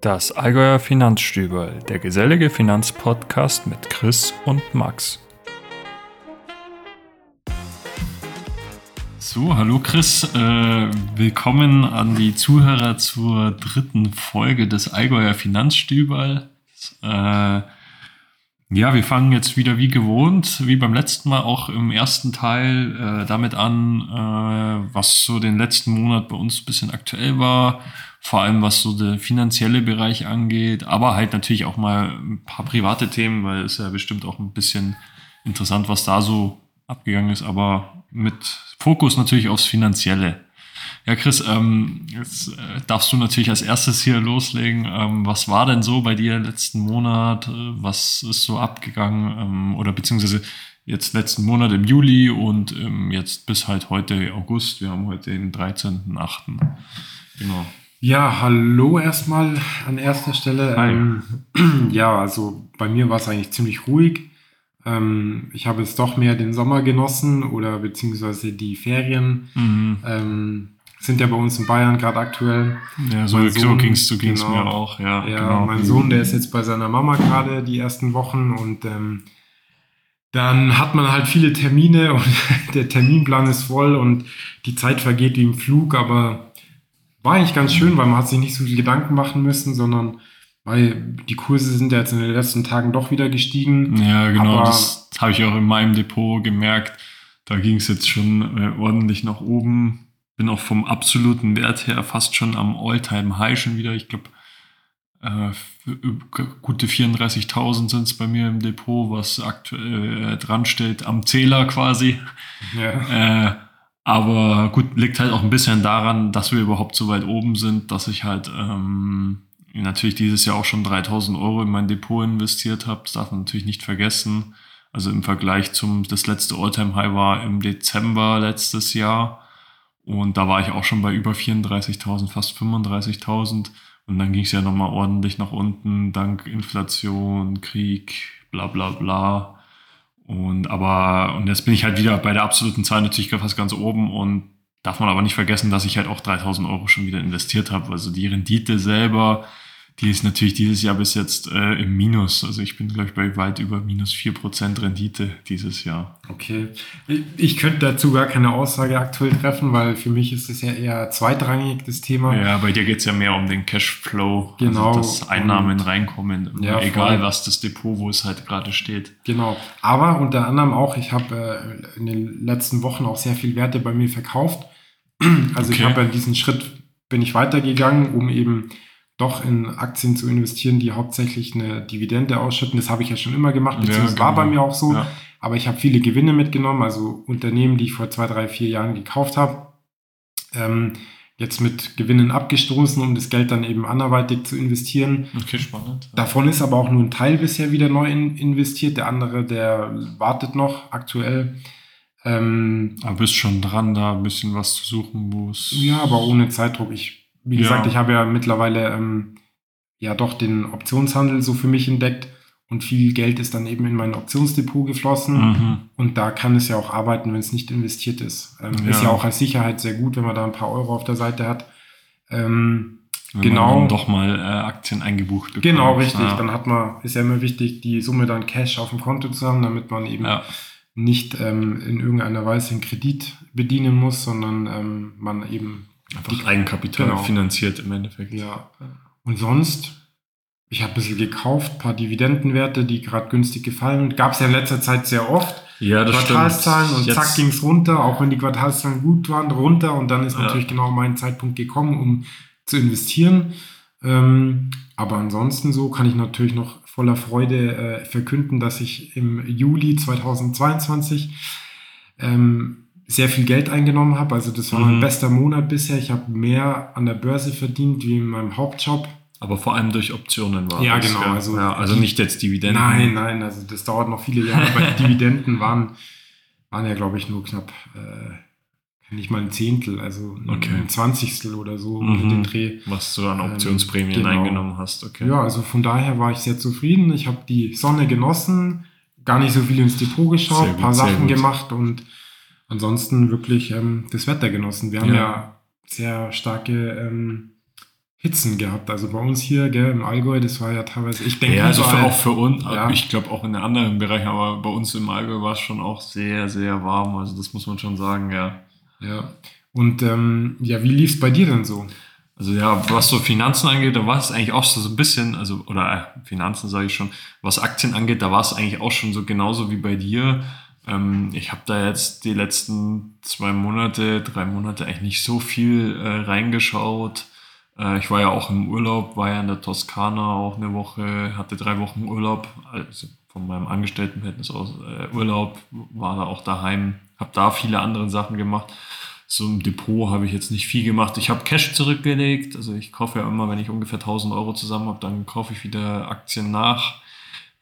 Das Allgäuer Finanzstüberl, der gesellige Finanzpodcast mit Chris und Max. So, hallo Chris, äh, willkommen an die Zuhörer zur dritten Folge des Allgäuer Finanzstüberl. Äh, ja, wir fangen jetzt wieder wie gewohnt, wie beim letzten Mal auch im ersten Teil äh, damit an, äh, was so den letzten Monat bei uns ein bisschen aktuell war, vor allem was so der finanzielle Bereich angeht, aber halt natürlich auch mal ein paar private Themen, weil es ja bestimmt auch ein bisschen interessant, was da so abgegangen ist, aber mit Fokus natürlich aufs Finanzielle. Ja, Chris, ähm, jetzt äh, darfst du natürlich als erstes hier loslegen. Ähm, was war denn so bei dir letzten Monat? Äh, was ist so abgegangen? Ähm, oder beziehungsweise jetzt letzten Monat im Juli und ähm, jetzt bis halt heute August. Wir haben heute den 13.8. Genau. Ja, hallo erstmal an erster Stelle. Ähm, ja, also bei mir war es eigentlich ziemlich ruhig. Ähm, ich habe jetzt doch mehr den Sommer genossen oder beziehungsweise die Ferien. Mhm. Ähm, sind ja bei uns in Bayern gerade aktuell. Ja, so, so ging es so ging's genau, mir auch. Ja, ja genau. mein Sohn, der ist jetzt bei seiner Mama gerade die ersten Wochen und ähm, dann hat man halt viele Termine und der Terminplan ist voll und die Zeit vergeht wie im Flug, aber war eigentlich ganz schön, weil man hat sich nicht so viel Gedanken machen müssen, sondern weil die Kurse sind ja jetzt in den letzten Tagen doch wieder gestiegen. Ja, genau, das habe ich auch in meinem Depot gemerkt. Da ging es jetzt schon äh, ordentlich nach oben bin auch vom absoluten Wert her fast schon am All-Time-High schon wieder. Ich glaube, äh, gute 34.000 sind es bei mir im Depot, was aktuell äh, dran steht, am Zähler quasi. Ja. Aber gut, liegt halt auch ein bisschen daran, dass wir überhaupt so weit oben sind, dass ich halt ähm, natürlich dieses Jahr auch schon 3000 Euro in mein Depot investiert habe. Das darf man natürlich nicht vergessen. Also im Vergleich zum, das letzte Alltime high war im Dezember letztes Jahr. Und da war ich auch schon bei über 34.000, fast 35.000. Und dann ging es ja nochmal ordentlich nach unten, dank Inflation, Krieg, bla bla bla. Und aber, und jetzt bin ich halt wieder bei der absoluten Zahl natürlich fast ganz oben und darf man aber nicht vergessen, dass ich halt auch 3000 Euro schon wieder investiert habe. Also die Rendite selber die ist natürlich dieses Jahr bis jetzt äh, im Minus. Also ich bin, glaube ich, bei weit über minus 4% Rendite dieses Jahr. Okay. Ich könnte dazu gar keine Aussage aktuell treffen, weil für mich ist es ja eher zweitrangig, das Thema. Ja, bei dir geht es ja mehr um den Cashflow. Also genau. Also dass Einnahmen reinkommen. Ja, egal, voll. was das Depot, wo es halt gerade steht. Genau. Aber unter anderem auch, ich habe äh, in den letzten Wochen auch sehr viel Werte bei mir verkauft. Also okay. ich habe ja diesen Schritt, bin ich weitergegangen, um eben doch in Aktien zu investieren, die hauptsächlich eine Dividende ausschütten. Das habe ich ja schon immer gemacht, beziehungsweise ja, genau. war bei mir auch so. Ja. Aber ich habe viele Gewinne mitgenommen, also Unternehmen, die ich vor zwei, drei, vier Jahren gekauft habe, ähm, jetzt mit Gewinnen abgestoßen, um das Geld dann eben anderweitig zu investieren. Okay, spannend. Davon ist aber auch nur ein Teil bisher wieder neu in, investiert. Der andere, der wartet noch aktuell. Ähm, aber bist schon dran, da ein bisschen was zu suchen, wo es. Ja, aber ohne Zeitdruck. Ich wie gesagt, ja. ich habe ja mittlerweile ähm, ja doch den Optionshandel so für mich entdeckt und viel Geld ist dann eben in mein Optionsdepot geflossen mhm. und da kann es ja auch arbeiten, wenn es nicht investiert ist. Ähm, ja. Ist ja auch als Sicherheit sehr gut, wenn man da ein paar Euro auf der Seite hat. Ähm, wenn genau. Man doch mal äh, Aktien eingebucht bekommt. Genau, richtig. Ja. Dann hat man, ist ja immer wichtig, die Summe dann Cash auf dem Konto zu haben, damit man eben ja. nicht ähm, in irgendeiner Weise einen Kredit bedienen muss, sondern ähm, man eben Einfach Eigenkapital genau. finanziert im Endeffekt. Ja. Und sonst, ich habe ein bisschen gekauft, ein paar Dividendenwerte, die gerade günstig gefallen. Gab es ja in letzter Zeit sehr oft. Ja, das Quartalszahlen stimmt. und Jetzt. zack ging es runter, auch wenn die Quartalszahlen gut waren, runter. Und dann ist ja. natürlich genau mein Zeitpunkt gekommen, um zu investieren. Ähm, aber ansonsten so kann ich natürlich noch voller Freude äh, verkünden, dass ich im Juli 2022 ähm, sehr viel Geld eingenommen habe. Also das war mhm. mein bester Monat bisher. Ich habe mehr an der Börse verdient wie in meinem Hauptjob. Aber vor allem durch Optionen war Ja, das, genau. Ja. Also, ja, also nicht jetzt Dividenden. Nein, nein, also das dauert noch viele Jahre. Aber die Dividenden waren, waren ja, glaube ich, nur knapp äh, nicht mal ein Zehntel, also okay. ein Zwanzigstel oder so mhm. mit dem Dreh. Was du an Optionsprämien ähm, genau. eingenommen hast, okay. Ja, also von daher war ich sehr zufrieden. Ich habe die Sonne genossen, gar nicht so viel ins Depot geschaut, ein paar Sachen gemacht und ansonsten wirklich ähm, das Wetter genossen. Wir haben ja, ja sehr starke ähm, Hitzen gehabt. Also bei uns hier gell, im Allgäu, das war ja teilweise, ich denke, ja, also für, auch für uns, ja. ich glaube auch in den anderen Bereichen, aber bei uns im Allgäu war es schon auch sehr, sehr warm. Also das muss man schon sagen, ja. Ja. Und ähm, ja, wie lief es bei dir denn so? Also ja, was so Finanzen angeht, da war es eigentlich auch so ein bisschen, also oder äh, Finanzen sage ich schon, was Aktien angeht, da war es eigentlich auch schon so genauso wie bei dir. Ähm, ich habe da jetzt die letzten zwei Monate, drei Monate eigentlich nicht so viel äh, reingeschaut. Äh, ich war ja auch im Urlaub, war ja in der Toskana auch eine Woche, hatte drei Wochen Urlaub, also von meinem Angestelltenverhältnis aus äh, Urlaub, war da auch daheim, habe da viele andere Sachen gemacht. So im Depot habe ich jetzt nicht viel gemacht. Ich habe Cash zurückgelegt. Also ich kaufe ja immer, wenn ich ungefähr 1000 Euro zusammen habe, dann kaufe ich wieder Aktien nach.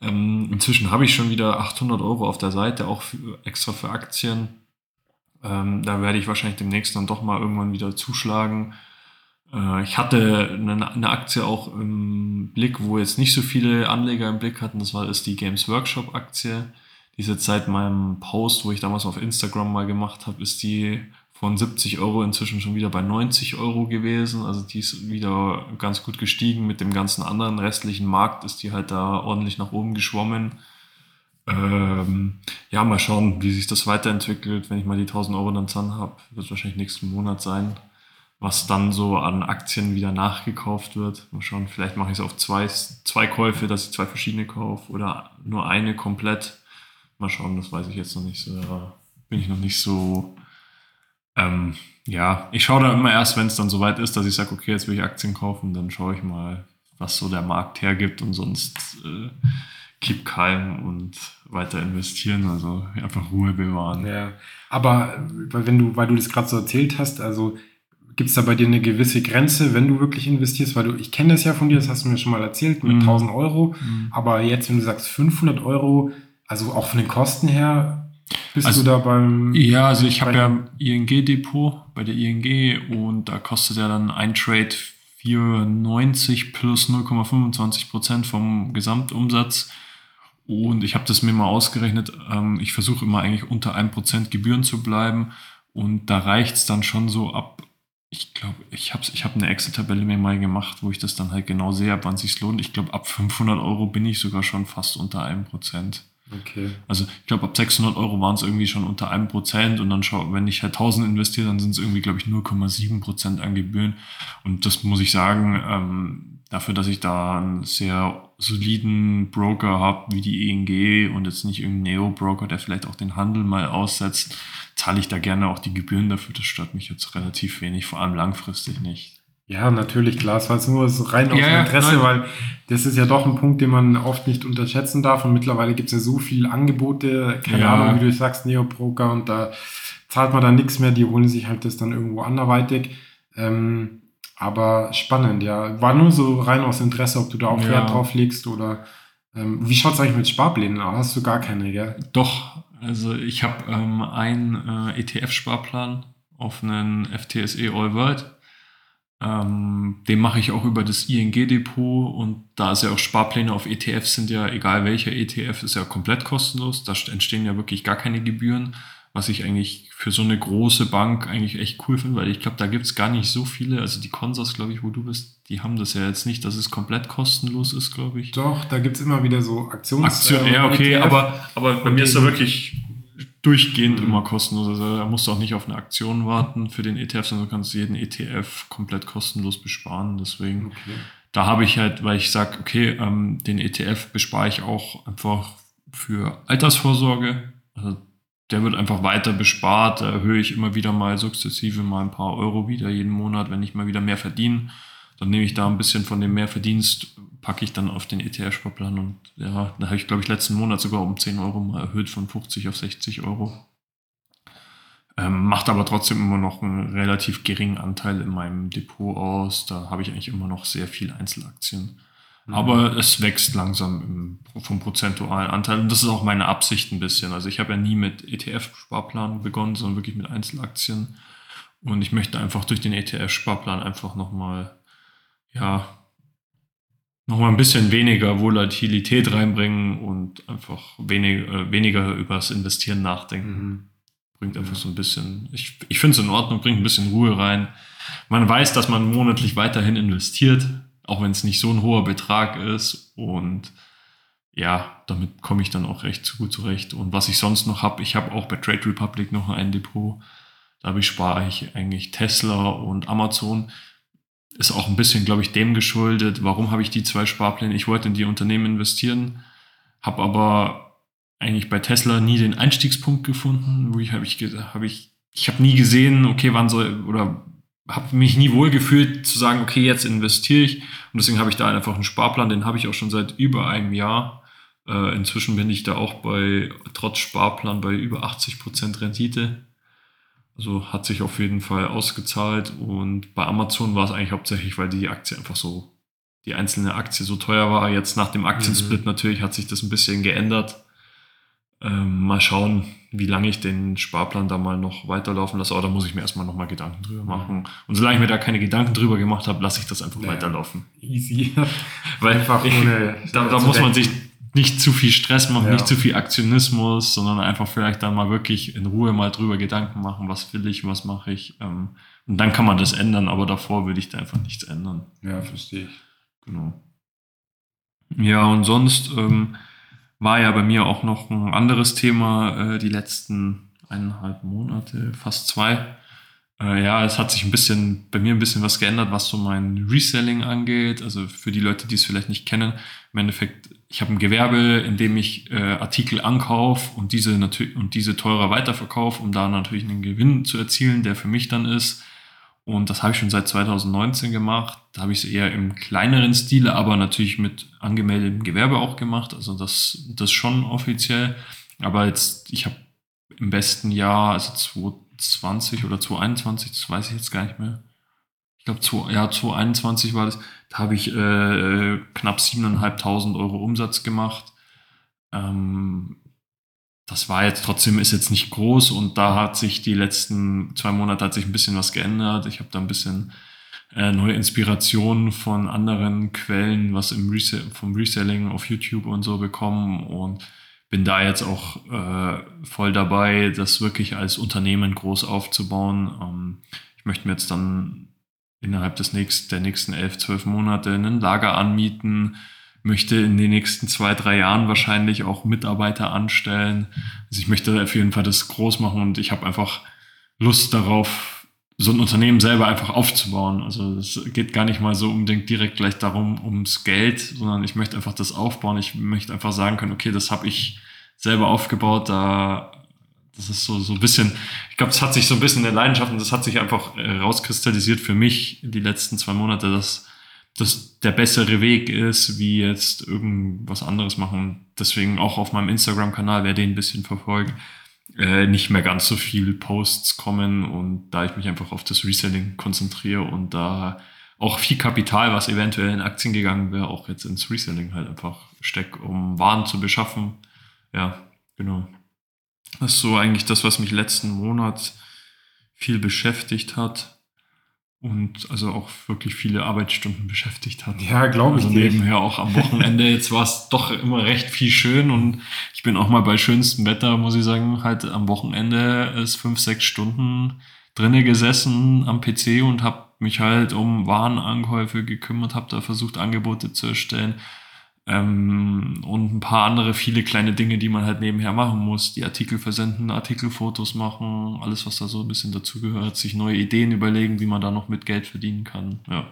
Ähm, inzwischen habe ich schon wieder 800 Euro auf der Seite, auch für, extra für Aktien. Ähm, da werde ich wahrscheinlich demnächst dann doch mal irgendwann wieder zuschlagen. Äh, ich hatte eine, eine, Aktie auch im Blick, wo jetzt nicht so viele Anleger im Blick hatten. Das war ist die Games Workshop Aktie. Die ist jetzt seit meinem Post, wo ich damals auf Instagram mal gemacht habe, ist die von 70 Euro inzwischen schon wieder bei 90 Euro gewesen. Also die ist wieder ganz gut gestiegen. Mit dem ganzen anderen restlichen Markt ist die halt da ordentlich nach oben geschwommen. Ähm, ja, mal schauen, wie sich das weiterentwickelt. Wenn ich mal die 1000 Euro dann zusammen habe, wird wahrscheinlich nächsten Monat sein was dann so an Aktien wieder nachgekauft wird. Mal schauen, vielleicht mache ich es auf zwei, zwei Käufe, dass ich zwei verschiedene kaufe oder nur eine komplett. Mal schauen, das weiß ich jetzt noch nicht so. Da bin ich noch nicht so. Ähm, ja, ich schaue da immer erst, wenn es dann soweit ist, dass ich sage, okay, jetzt will ich Aktien kaufen, dann schaue ich mal, was so der Markt hergibt und sonst äh, keep calm und weiter investieren, also einfach Ruhe bewahren. Ja, aber wenn du, weil du das gerade so erzählt hast, also Gibt es da bei dir eine gewisse Grenze, wenn du wirklich investierst? Weil du, ich kenne das ja von dir, das hast du mir schon mal erzählt, mit mhm. 1000 Euro. Mhm. Aber jetzt, wenn du sagst 500 Euro, also auch von den Kosten her, bist also, du da beim. Ja, also ich habe ja ING-Depot bei der ING und da kostet ja dann ein Trade 4,90 plus 0,25 Prozent vom Gesamtumsatz. Und ich habe das mir mal ausgerechnet. Ähm, ich versuche immer eigentlich unter 1% Gebühren zu bleiben. Und da reicht es dann schon so ab ich glaube, ich habe ich hab eine Excel-Tabelle mir mal gemacht, wo ich das dann halt genau sehe, ab wann sich lohnt. Ich glaube, ab 500 Euro bin ich sogar schon fast unter einem Prozent. Okay. Also ich glaube, ab 600 Euro waren es irgendwie schon unter einem Prozent und dann schau, wenn ich halt 1000 investiere, dann sind es irgendwie, glaube ich, 0,7 Prozent an Gebühren. Und das muss ich sagen, ähm, dafür, dass ich da einen sehr soliden Broker habe, wie die ENG und jetzt nicht irgendein Neo-Broker, der vielleicht auch den Handel mal aussetzt, zahle ich da gerne auch die Gebühren dafür. Das stört mich jetzt relativ wenig, vor allem langfristig nicht. Ja, natürlich, klar. Es war jetzt nur so rein aus ja, Interesse, nein. weil das ist ja doch ein Punkt, den man oft nicht unterschätzen darf. Und mittlerweile gibt es ja so viele Angebote, keine ja. Ahnung, wie du sagst, Neoproker und da zahlt man dann nichts mehr, die holen sich halt das dann irgendwo anderweitig. Ähm, aber spannend, ja. War nur so rein aus Interesse, ob du da auch ja. Wert drauf legst oder ähm, wie schaut es eigentlich mit Sparplänen aus? Hast du gar keine, gell? Doch, also ich habe ähm, einen äh, ETF-Sparplan auf einen FTSE All World ähm, den mache ich auch über das ING-Depot und da ist ja auch Sparpläne auf ETFs sind ja, egal welcher ETF, ist ja komplett kostenlos. Da entstehen ja wirklich gar keine Gebühren, was ich eigentlich für so eine große Bank eigentlich echt cool finde, weil ich glaube, da gibt es gar nicht so viele. Also die Consors, glaube ich, wo du bist, die haben das ja jetzt nicht, dass es komplett kostenlos ist, glaube ich. Doch, da gibt es immer wieder so Aktions... Aktion, ja, okay, ETF. aber, aber bei mir ist da wirklich durchgehend mhm. immer kostenlos. Also da musst du auch nicht auf eine Aktion warten für den ETF, sondern du kannst jeden ETF komplett kostenlos besparen. Deswegen, okay. da habe ich halt, weil ich sage, okay, ähm, den ETF bespare ich auch einfach für Altersvorsorge. Also der wird einfach weiter bespart. Da erhöhe ich immer wieder mal sukzessive mal ein paar Euro wieder jeden Monat, wenn ich mal wieder mehr verdiene. Dann nehme ich da ein bisschen von dem Mehrverdienst, packe ich dann auf den ETF-Sparplan und ja, da habe ich, glaube ich, letzten Monat sogar um 10 Euro mal erhöht von 50 auf 60 Euro. Ähm, macht aber trotzdem immer noch einen relativ geringen Anteil in meinem Depot aus. Da habe ich eigentlich immer noch sehr viel Einzelaktien. Mhm. Aber es wächst langsam im, vom prozentualen Anteil. Und das ist auch meine Absicht ein bisschen. Also ich habe ja nie mit ETF-Sparplan begonnen, sondern wirklich mit Einzelaktien. Und ich möchte einfach durch den ETF-Sparplan einfach nochmal ja, nochmal ein bisschen weniger Volatilität reinbringen und einfach wenig, äh, weniger über das Investieren nachdenken. Mhm. Bringt einfach so ein bisschen, ich, ich finde es in Ordnung, bringt ein bisschen Ruhe rein. Man weiß, dass man monatlich weiterhin investiert, auch wenn es nicht so ein hoher Betrag ist. Und ja, damit komme ich dann auch recht gut zurecht. Und was ich sonst noch habe, ich habe auch bei Trade Republic noch ein Depot. Da spare ich eigentlich Tesla und Amazon. Ist auch ein bisschen, glaube ich, dem geschuldet. Warum habe ich die zwei Sparpläne? Ich wollte in die Unternehmen investieren, habe aber eigentlich bei Tesla nie den Einstiegspunkt gefunden, wo ich habe ich habe ich ich habe nie gesehen, okay, wann soll oder habe mich nie wohl gefühlt zu sagen, okay, jetzt investiere ich und deswegen habe ich da einfach einen Sparplan, den habe ich auch schon seit über einem Jahr. Äh, inzwischen bin ich da auch bei trotz Sparplan bei über 80 Prozent Rendite. Also hat sich auf jeden Fall ausgezahlt und bei Amazon war es eigentlich hauptsächlich, weil die Aktie einfach so die einzelne Aktie so teuer war. Jetzt nach dem Aktiensplit mhm. natürlich hat sich das ein bisschen geändert. Ähm, mal schauen, wie lange ich den Sparplan da mal noch weiterlaufen lasse. Aber da muss ich mir erstmal nochmal Gedanken drüber mhm. machen. Und solange ich mir da keine Gedanken drüber gemacht habe, lasse ich das einfach ja, weiterlaufen. Easy. Weil einfach ohne. Da, da muss man sich nicht zu viel Stress machen, ja. nicht zu viel Aktionismus, sondern einfach vielleicht dann mal wirklich in Ruhe mal drüber Gedanken machen, was will ich, was mache ich. Ähm, und dann kann man das ändern, aber davor würde ich da einfach nichts ändern. Ja, verstehe ich. Genau. Ja, und sonst ähm, war ja bei mir auch noch ein anderes Thema äh, die letzten eineinhalb Monate, fast zwei. Äh, ja, es hat sich ein bisschen, bei mir ein bisschen was geändert, was so mein Reselling angeht. Also für die Leute, die es vielleicht nicht kennen, im Endeffekt, ich habe ein Gewerbe, in dem ich äh, Artikel ankaufe und diese natürlich und diese teurer weiterverkaufe, um da natürlich einen Gewinn zu erzielen, der für mich dann ist. Und das habe ich schon seit 2019 gemacht. Da habe ich es eher im kleineren Stile, aber natürlich mit angemeldetem Gewerbe auch gemacht. Also das, das schon offiziell. Aber jetzt, ich habe im besten Jahr, also 2020 oder 2021, das weiß ich jetzt gar nicht mehr. Ich glaube, ja, 2021 war das. Da habe ich äh, knapp 7.500 Euro Umsatz gemacht. Ähm, das war jetzt trotzdem, ist jetzt nicht groß und da hat sich die letzten zwei Monate hat sich ein bisschen was geändert. Ich habe da ein bisschen äh, neue Inspirationen von anderen Quellen, was im Resell vom Reselling auf YouTube und so bekommen und bin da jetzt auch äh, voll dabei, das wirklich als Unternehmen groß aufzubauen. Ähm, ich möchte mir jetzt dann innerhalb des nächsten, der nächsten elf, zwölf Monate ein Lager anmieten, möchte in den nächsten zwei, drei Jahren wahrscheinlich auch Mitarbeiter anstellen. Also ich möchte auf jeden Fall das groß machen und ich habe einfach Lust darauf, so ein Unternehmen selber einfach aufzubauen. Also es geht gar nicht mal so unbedingt direkt gleich darum, ums Geld, sondern ich möchte einfach das aufbauen. Ich möchte einfach sagen können, okay, das habe ich selber aufgebaut, da das ist so, so ein bisschen, ich glaube, es hat sich so ein bisschen in der Leidenschaft und das hat sich einfach äh, rauskristallisiert für mich die letzten zwei Monate, dass das der bessere Weg ist, wie jetzt irgendwas anderes machen. Deswegen auch auf meinem Instagram-Kanal, wer den ein bisschen verfolgt, äh, nicht mehr ganz so viel Posts kommen und da ich mich einfach auf das Reselling konzentriere und da auch viel Kapital, was eventuell in Aktien gegangen wäre, auch jetzt ins Reselling halt einfach steckt, um Waren zu beschaffen. Ja, genau. Das ist so eigentlich das, was mich letzten Monat viel beschäftigt hat und also auch wirklich viele Arbeitsstunden beschäftigt hat. Ja, glaube ich. Also nebenher auch am Wochenende. Jetzt war es doch immer recht viel schön und ich bin auch mal bei schönstem Wetter, muss ich sagen, halt am Wochenende ist fünf, sechs Stunden drinnen gesessen am PC und habe mich halt um Warenankäufe gekümmert, habe da versucht, Angebote zu erstellen ähm, und ein paar andere viele kleine Dinge, die man halt nebenher machen muss. Die Artikel versenden, Artikelfotos machen, alles, was da so ein bisschen dazugehört, sich neue Ideen überlegen, wie man da noch mit Geld verdienen kann. Ja.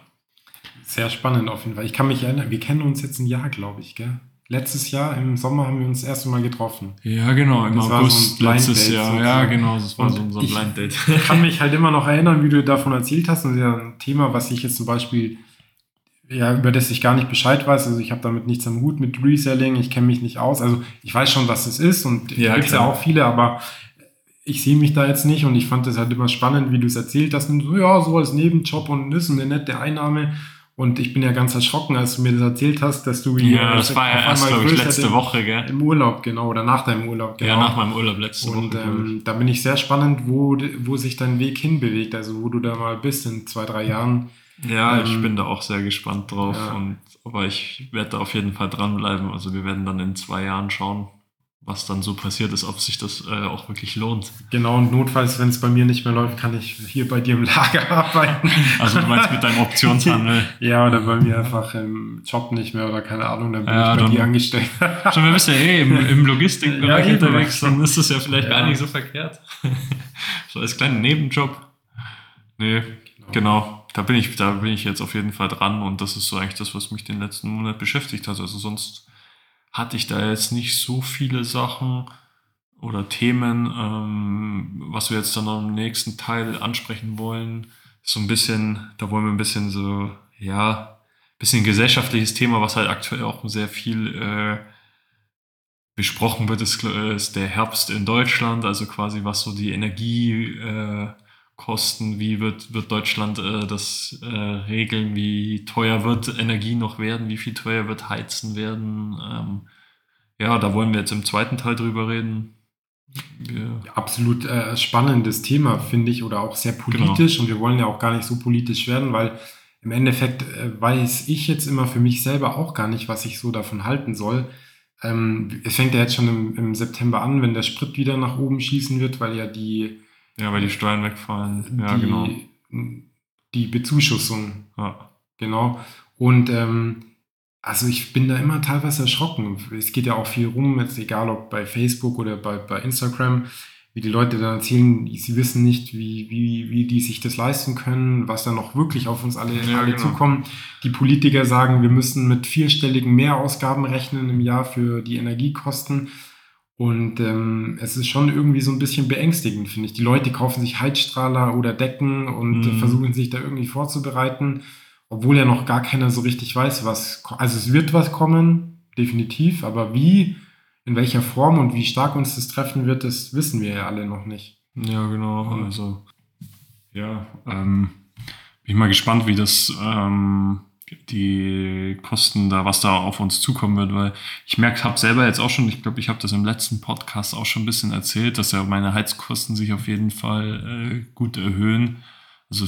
Sehr spannend auf jeden Fall. Ich kann mich erinnern, wir kennen uns jetzt ein Jahr, glaube ich, gell? Letztes Jahr im Sommer haben wir uns das erste Mal getroffen. Ja, genau, im das August so letztes Jahr. Sozusagen. Ja, genau, das war und so unser Blind Date. Ich kann mich halt immer noch erinnern, wie du davon erzählt hast. Und das ist ja ein Thema, was ich jetzt zum Beispiel ja, über das ich gar nicht Bescheid weiß. Also ich habe damit nichts am Hut mit Reselling, ich kenne mich nicht aus. Also ich weiß schon, was es ist und ja, gibt ja auch viele, aber ich sehe mich da jetzt nicht und ich fand das halt immer spannend, wie du es erzählt hast. Und so, ja, so als Nebenjob und das ist eine nette Einnahme. Und ich bin ja ganz erschrocken, als du mir das erzählt hast, dass du Ja, das war ja erst, glaube ich, letzte Woche, gell? Im Urlaub, genau, oder nach deinem Urlaub, genau. Ja, nach meinem Urlaub letzte Woche. Und ähm, da bin ich sehr spannend, wo, wo sich dein Weg hinbewegt, also wo du da mal bist in zwei, drei Jahren. Ja, ähm, ich bin da auch sehr gespannt drauf. Ja. Und, aber ich werde da auf jeden Fall dranbleiben. Also wir werden dann in zwei Jahren schauen, was dann so passiert ist, ob sich das äh, auch wirklich lohnt. Genau, und notfalls, wenn es bei mir nicht mehr läuft, kann ich hier bei dir im Lager arbeiten. Also du meinst mit deinem Optionshandel? ja, oder bei mir einfach im Job nicht mehr oder keine Ahnung, dann bin ja, ich bei dir angestellt. Schon, wir bist ja eh im, im Logistikbereich ja, unterwegs, dann ist das ja vielleicht ja. gar nicht so verkehrt. so als kleinen Nebenjob. Nee, genau. genau. Da bin ich, da bin ich jetzt auf jeden Fall dran und das ist so eigentlich das, was mich den letzten Monat beschäftigt hat. Also sonst hatte ich da jetzt nicht so viele Sachen oder Themen, ähm, was wir jetzt dann im nächsten Teil ansprechen wollen. So ein bisschen, da wollen wir ein bisschen so, ja, bisschen gesellschaftliches Thema, was halt aktuell auch sehr viel äh, besprochen wird, ist, ist, der Herbst in Deutschland, also quasi was so die Energie äh, Kosten, wie wird, wird Deutschland äh, das äh, regeln, wie teuer wird Energie noch werden, wie viel teuer wird Heizen werden. Ähm, ja, da wollen wir jetzt im zweiten Teil drüber reden. Wir Absolut äh, spannendes Thema, finde ich, oder auch sehr politisch. Genau. Und wir wollen ja auch gar nicht so politisch werden, weil im Endeffekt äh, weiß ich jetzt immer für mich selber auch gar nicht, was ich so davon halten soll. Ähm, es fängt ja jetzt schon im, im September an, wenn der Sprit wieder nach oben schießen wird, weil ja die ja, weil die Steuern wegfallen. Ja, die, genau. Die Bezuschussung. Ja. Genau. Und ähm, also ich bin da immer teilweise erschrocken. Es geht ja auch viel rum, jetzt egal ob bei Facebook oder bei, bei Instagram, wie die Leute dann erzählen, sie wissen nicht, wie, wie, wie die sich das leisten können, was da noch wirklich auf uns alle, ja, alle genau. zukommt. Die Politiker sagen, wir müssen mit vierstelligen Mehrausgaben rechnen im Jahr für die Energiekosten. Und ähm, es ist schon irgendwie so ein bisschen beängstigend, finde ich. Die Leute kaufen sich Heizstrahler oder Decken und mhm. versuchen sich da irgendwie vorzubereiten, obwohl ja noch gar keiner so richtig weiß, was. Also es wird was kommen, definitiv, aber wie, in welcher Form und wie stark uns das treffen wird, das wissen wir ja alle noch nicht. Ja, genau. Also, ja, ähm, bin ich mal gespannt, wie das. Ähm die Kosten da, was da auf uns zukommen wird, weil ich merke, habe selber jetzt auch schon, ich glaube, ich habe das im letzten Podcast auch schon ein bisschen erzählt, dass ja meine Heizkosten sich auf jeden Fall äh, gut erhöhen. Also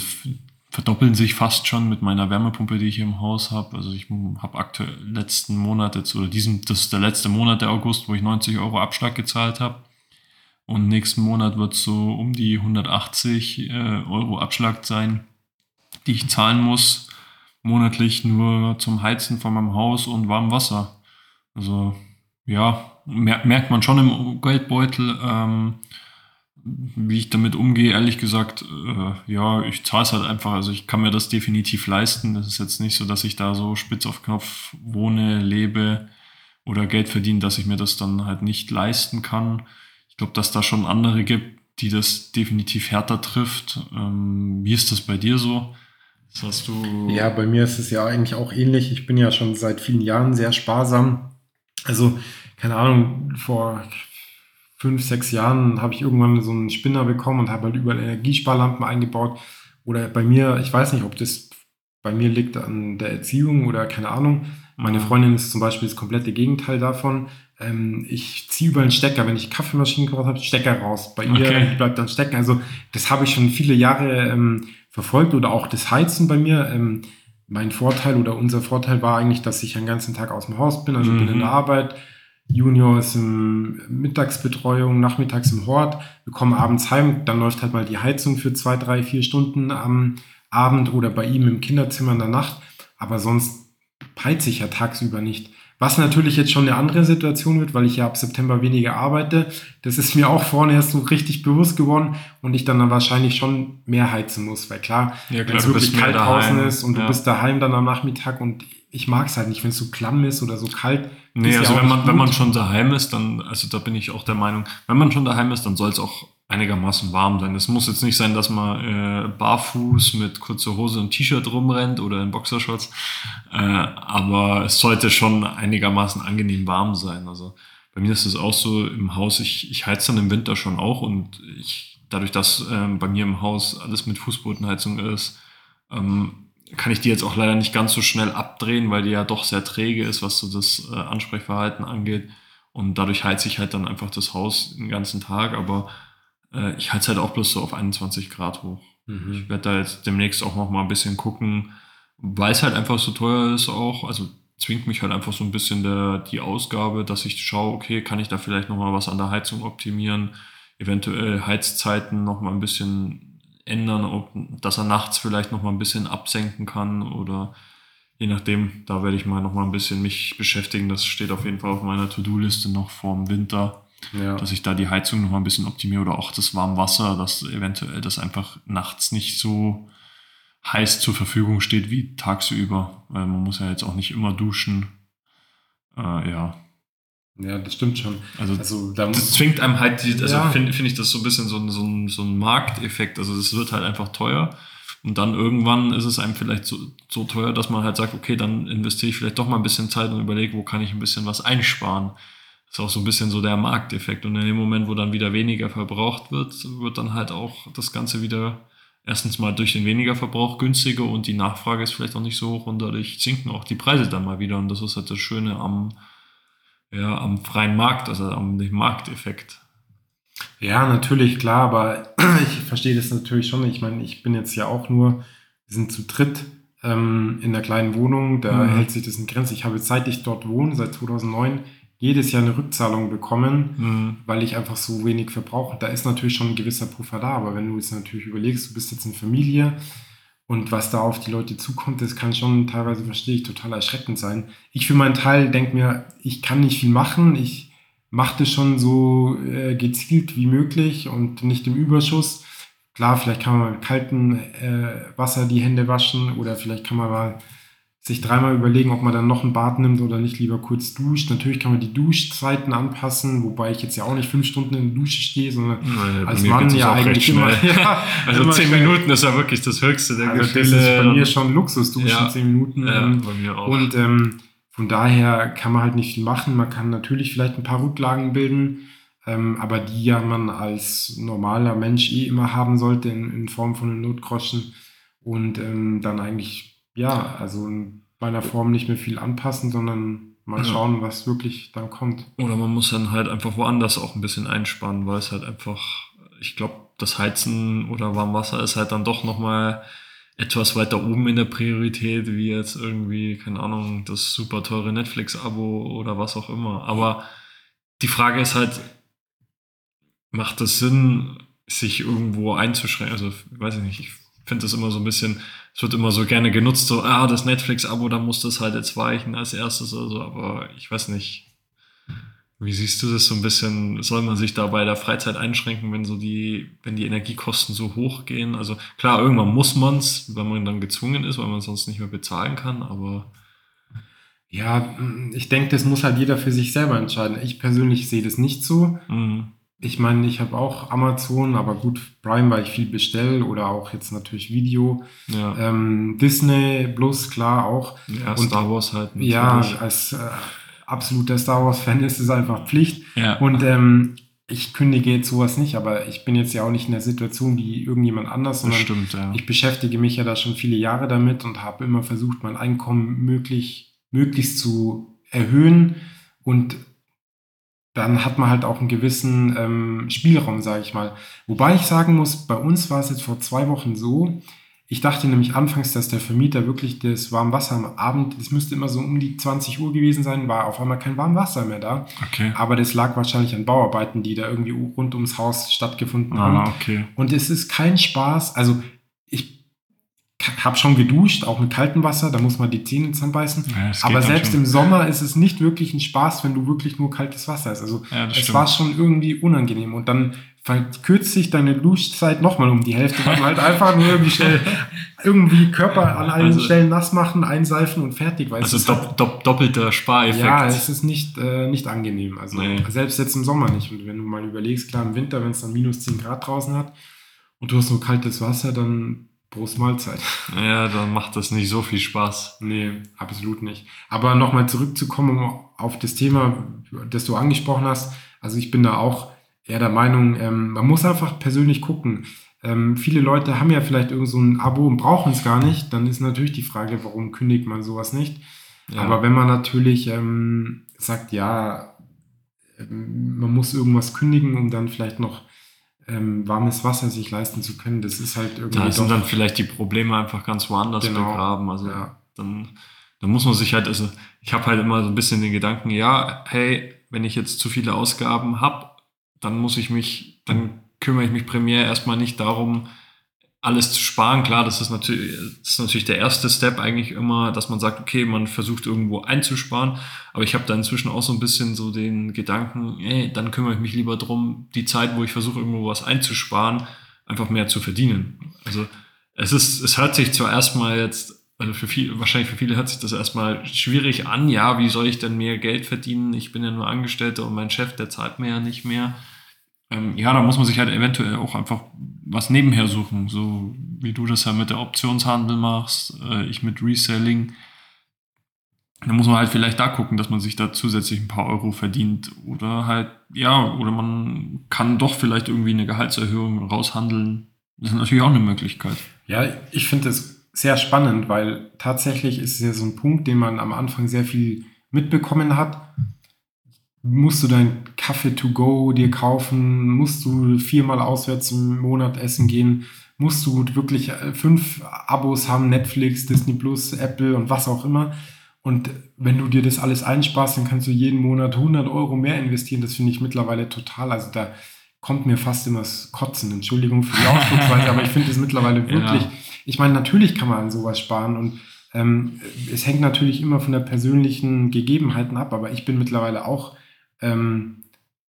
verdoppeln sich fast schon mit meiner Wärmepumpe, die ich im Haus habe. Also ich habe aktuell letzten Monat jetzt oder diesen, das ist der letzte Monat der August, wo ich 90 Euro Abschlag gezahlt habe. Und nächsten Monat wird so um die 180 äh, Euro Abschlag sein, die ich zahlen muss monatlich nur zum Heizen von meinem Haus und warmem Wasser. Also ja, merkt man schon im Geldbeutel, ähm, wie ich damit umgehe. Ehrlich gesagt, äh, ja, ich zahle es halt einfach. Also ich kann mir das definitiv leisten. Das ist jetzt nicht so, dass ich da so spitz auf Knopf wohne, lebe oder Geld verdiene, dass ich mir das dann halt nicht leisten kann. Ich glaube, dass da schon andere gibt, die das definitiv härter trifft. Ähm, wie ist das bei dir so? Hast du. Ja, bei mir ist es ja eigentlich auch ähnlich. Ich bin ja schon seit vielen Jahren sehr sparsam. Also, keine Ahnung, vor fünf, sechs Jahren habe ich irgendwann so einen Spinner bekommen und habe halt überall Energiesparlampen eingebaut. Oder bei mir, ich weiß nicht, ob das bei mir liegt an der Erziehung oder keine Ahnung. Meine. Freundin ist zum Beispiel das komplette Gegenteil davon. Ähm, ich ziehe über einen Stecker, wenn ich Kaffeemaschinen gebraucht habe, Stecker raus. Bei ihr okay. bleibt dann stecken. Also das habe ich schon viele Jahre ähm, verfolgt oder auch das Heizen bei mir. Ähm, mein Vorteil oder unser Vorteil war eigentlich, dass ich den ganzen Tag aus dem Haus bin, also mhm. bin in der Arbeit. Junior ist in Mittagsbetreuung, nachmittags im Hort. Wir kommen abends heim, dann läuft halt mal die Heizung für zwei, drei, vier Stunden am Abend oder bei ihm im Kinderzimmer in der Nacht. Aber sonst heize ich ja tagsüber nicht. Was natürlich jetzt schon eine andere Situation wird, weil ich ja ab September weniger arbeite. Das ist mir auch vorne erst so richtig bewusst geworden und ich dann, dann wahrscheinlich schon mehr heizen muss, weil klar, ja, wenn es wirklich kalt draußen ist und ja. du bist daheim dann am Nachmittag und ich mag es halt nicht, wenn es so klamm ist oder so kalt. Nee, also ja wenn man, wenn man schon daheim ist, dann, also da bin ich auch der Meinung, wenn man schon daheim ist, dann soll es auch einigermaßen warm sein. Es muss jetzt nicht sein, dass man äh, barfuß mit kurzer Hose und T-Shirt rumrennt oder in Boxershorts, äh, aber es sollte schon einigermaßen angenehm warm sein. Also bei mir ist es auch so im Haus, ich, ich heiz dann im Winter schon auch und ich, dadurch, dass äh, bei mir im Haus alles mit Fußbodenheizung ist, ähm, kann ich die jetzt auch leider nicht ganz so schnell abdrehen, weil die ja doch sehr träge ist, was so das äh, Ansprechverhalten angeht. Und dadurch heize ich halt dann einfach das Haus den ganzen Tag, aber äh, ich halte es halt auch bloß so auf 21 Grad hoch. Mhm. Ich werde da jetzt demnächst auch noch mal ein bisschen gucken, weil es halt einfach so teuer ist auch. Also zwingt mich halt einfach so ein bisschen der, die Ausgabe, dass ich schaue, okay, kann ich da vielleicht nochmal was an der Heizung optimieren, eventuell Heizzeiten nochmal ein bisschen ändern, ob, dass er nachts vielleicht nochmal ein bisschen absenken kann oder je nachdem, da werde ich mal nochmal ein bisschen mich beschäftigen. Das steht auf jeden Fall auf meiner To-Do-Liste noch vorm Winter, ja. dass ich da die Heizung nochmal ein bisschen optimiere oder auch das Warmwasser, dass eventuell das einfach nachts nicht so heiß zur Verfügung steht wie tagsüber. Weil man muss ja jetzt auch nicht immer duschen. Äh, ja. Ja, das stimmt schon. Also, also da das zwingt einem halt, die, also ja. finde find ich das so ein bisschen so ein, so, so ein Markteffekt. Also das wird halt einfach teuer. Und dann irgendwann ist es einem vielleicht so, so teuer, dass man halt sagt, okay, dann investiere ich vielleicht doch mal ein bisschen Zeit und überlege, wo kann ich ein bisschen was einsparen. Ist auch so ein bisschen so der Markteffekt. Und in dem Moment, wo dann wieder weniger verbraucht wird, wird dann halt auch das Ganze wieder erstens mal durch den weniger Verbrauch günstiger und die Nachfrage ist vielleicht auch nicht so hoch und dadurch sinken auch die Preise dann mal wieder. Und das ist halt das Schöne am, ja, am freien Markt, also am Markteffekt. Ja, natürlich, klar, aber ich verstehe das natürlich schon. Ich meine, ich bin jetzt ja auch nur, wir sind zu dritt ähm, in der kleinen Wohnung, da mhm. hält sich das in Grenzen. Ich habe seit ich dort wohne, seit 2009, jedes Jahr eine Rückzahlung bekommen, mhm. weil ich einfach so wenig verbrauche. Da ist natürlich schon ein gewisser Puffer da, aber wenn du jetzt natürlich überlegst, du bist jetzt in Familie und was da auf die Leute zukommt, das kann schon teilweise, verstehe ich, total erschreckend sein. Ich für meinen Teil denke mir, ich kann nicht viel machen, ich mache das schon so äh, gezielt wie möglich und nicht im Überschuss. Klar, vielleicht kann man mit kaltem äh, Wasser die Hände waschen oder vielleicht kann man mal sich dreimal überlegen, ob man dann noch ein Bad nimmt oder nicht lieber kurz duscht. Natürlich kann man die Duschzeiten anpassen, wobei ich jetzt ja auch nicht fünf Stunden in der Dusche stehe, sondern Nein, als Mann ja eigentlich immer. Ja, also immer zehn Minuten ist ja wirklich das Höchste der also Gefühle. Das ist bei mir schon Luxus, duschen ja, zehn Minuten. Ja, ähm, bei mir auch. Und ähm, von daher kann man halt nicht viel machen. Man kann natürlich vielleicht ein paar Rücklagen bilden, ähm, aber die ja man als normaler Mensch eh immer haben sollte in, in Form von einem Notgroschen und ähm, dann eigentlich ja, also in meiner Form nicht mehr viel anpassen, sondern mal schauen, was wirklich dann kommt. Oder man muss dann halt einfach woanders auch ein bisschen einsparen, weil es halt einfach, ich glaube, das Heizen oder Warmwasser ist halt dann doch nochmal etwas weiter oben in der Priorität, wie jetzt irgendwie, keine Ahnung, das super teure Netflix-Abo oder was auch immer. Aber die Frage ist halt, macht es Sinn, sich irgendwo einzuschränken? Also, weiß ich nicht, ich finde das immer so ein bisschen, es wird immer so gerne genutzt, so, ah, das Netflix-Abo, da muss das halt jetzt weichen als erstes oder so, aber ich weiß nicht. Wie siehst du das so ein bisschen? Soll man sich da bei der Freizeit einschränken, wenn so die, wenn die Energiekosten so hoch gehen? Also klar, irgendwann muss man es, wenn man dann gezwungen ist, weil man sonst nicht mehr bezahlen kann, aber. Ja, ich denke, das muss halt jeder für sich selber entscheiden. Ich persönlich sehe das nicht so. Mhm. Ich meine, ich habe auch Amazon, aber gut, Prime, weil ich viel bestelle oder auch jetzt natürlich Video. Ja. Ähm, Disney Plus, klar auch. Ja, und, Star Wars halt. Natürlich. Ja, als äh, absoluter Star Wars-Fan ist es einfach Pflicht. Ja. Und ähm, ich kündige jetzt sowas nicht, aber ich bin jetzt ja auch nicht in der Situation wie irgendjemand anders, sondern stimmt, ja. ich beschäftige mich ja da schon viele Jahre damit und habe immer versucht, mein Einkommen möglich, möglichst zu erhöhen und dann hat man halt auch einen gewissen ähm, Spielraum, sage ich mal. Wobei ich sagen muss, bei uns war es jetzt vor zwei Wochen so, ich dachte nämlich anfangs, dass der Vermieter wirklich das Warmwasser am Abend, das müsste immer so um die 20 Uhr gewesen sein, war auf einmal kein Warmwasser mehr da. Okay. Aber das lag wahrscheinlich an Bauarbeiten, die da irgendwie rund ums Haus stattgefunden ah, haben. Okay. Und es ist kein Spaß. Also ich habe schon geduscht, auch mit kaltem Wasser, da muss man die Zähne zusammenbeißen. Ja, Aber selbst im Sommer ist es nicht wirklich ein Spaß, wenn du wirklich nur kaltes Wasser hast. Also ja, es stimmt. war schon irgendwie unangenehm. Und dann verkürzt sich deine Duschzeit nochmal um die Hälfte, weil halt einfach nur irgendwie schnell irgendwie Körper an allen also, Stellen nass machen, einseifen und fertig. Weil also dopp, dopp, doppelter Spareffekt. Ja, es ist nicht, äh, nicht angenehm. Also nee. selbst jetzt im Sommer nicht. Und wenn du mal überlegst, klar im Winter, wenn es dann minus 10 Grad draußen hat und du hast nur kaltes Wasser, dann Prost Mahlzeit. Ja, dann macht das nicht so viel Spaß. Nee, absolut nicht. Aber nochmal zurückzukommen auf das Thema, das du angesprochen hast. Also ich bin da auch eher der Meinung, ähm, man muss einfach persönlich gucken. Ähm, viele Leute haben ja vielleicht irgend so ein Abo und brauchen es gar nicht. Dann ist natürlich die Frage, warum kündigt man sowas nicht? Ja. Aber wenn man natürlich ähm, sagt, ja, ähm, man muss irgendwas kündigen, um dann vielleicht noch ähm, warmes Wasser sich leisten zu können, das ist halt irgendwie. Da sind dann vielleicht die Probleme einfach ganz woanders genau, begraben. Also ja. dann dann muss man sich halt, also ich habe halt immer so ein bisschen den Gedanken, ja, hey, wenn ich jetzt zu viele Ausgaben habe, dann muss ich mich, dann kümmere ich mich primär erstmal nicht darum, alles zu sparen. Klar, das ist natürlich, das ist natürlich der erste Step eigentlich immer, dass man sagt, okay, man versucht irgendwo einzusparen. Aber ich habe da inzwischen auch so ein bisschen so den Gedanken, ey, dann kümmere ich mich lieber drum, die Zeit, wo ich versuche, irgendwo was einzusparen, einfach mehr zu verdienen. Also es ist, es hört sich zwar erstmal jetzt, also für viele, wahrscheinlich für viele hört sich das erstmal schwierig an. Ja, wie soll ich denn mehr Geld verdienen? Ich bin ja nur Angestellter und mein Chef, der zahlt mir ja nicht mehr ähm, ja, da muss man sich halt eventuell auch einfach was nebenher suchen, so wie du das ja mit der Optionshandel machst, äh, ich mit Reselling. Da muss man halt vielleicht da gucken, dass man sich da zusätzlich ein paar Euro verdient oder halt, ja, oder man kann doch vielleicht irgendwie eine Gehaltserhöhung raushandeln. Das ist natürlich auch eine Möglichkeit. Ja, ich finde es sehr spannend, weil tatsächlich ist es ja so ein Punkt, den man am Anfang sehr viel mitbekommen hat musst du deinen Kaffee to go dir kaufen, musst du viermal auswärts im Monat essen gehen, musst du wirklich äh, fünf Abos haben, Netflix, Disney Plus, Apple und was auch immer. Und wenn du dir das alles einsparst, dann kannst du jeden Monat 100 Euro mehr investieren. Das finde ich mittlerweile total. Also da kommt mir fast immer das Kotzen. Entschuldigung für die Ausdrucksweise, aber ich finde es mittlerweile wirklich. Ja. Ich meine, natürlich kann man an sowas sparen und ähm, es hängt natürlich immer von der persönlichen Gegebenheiten ab, aber ich bin mittlerweile auch ähm,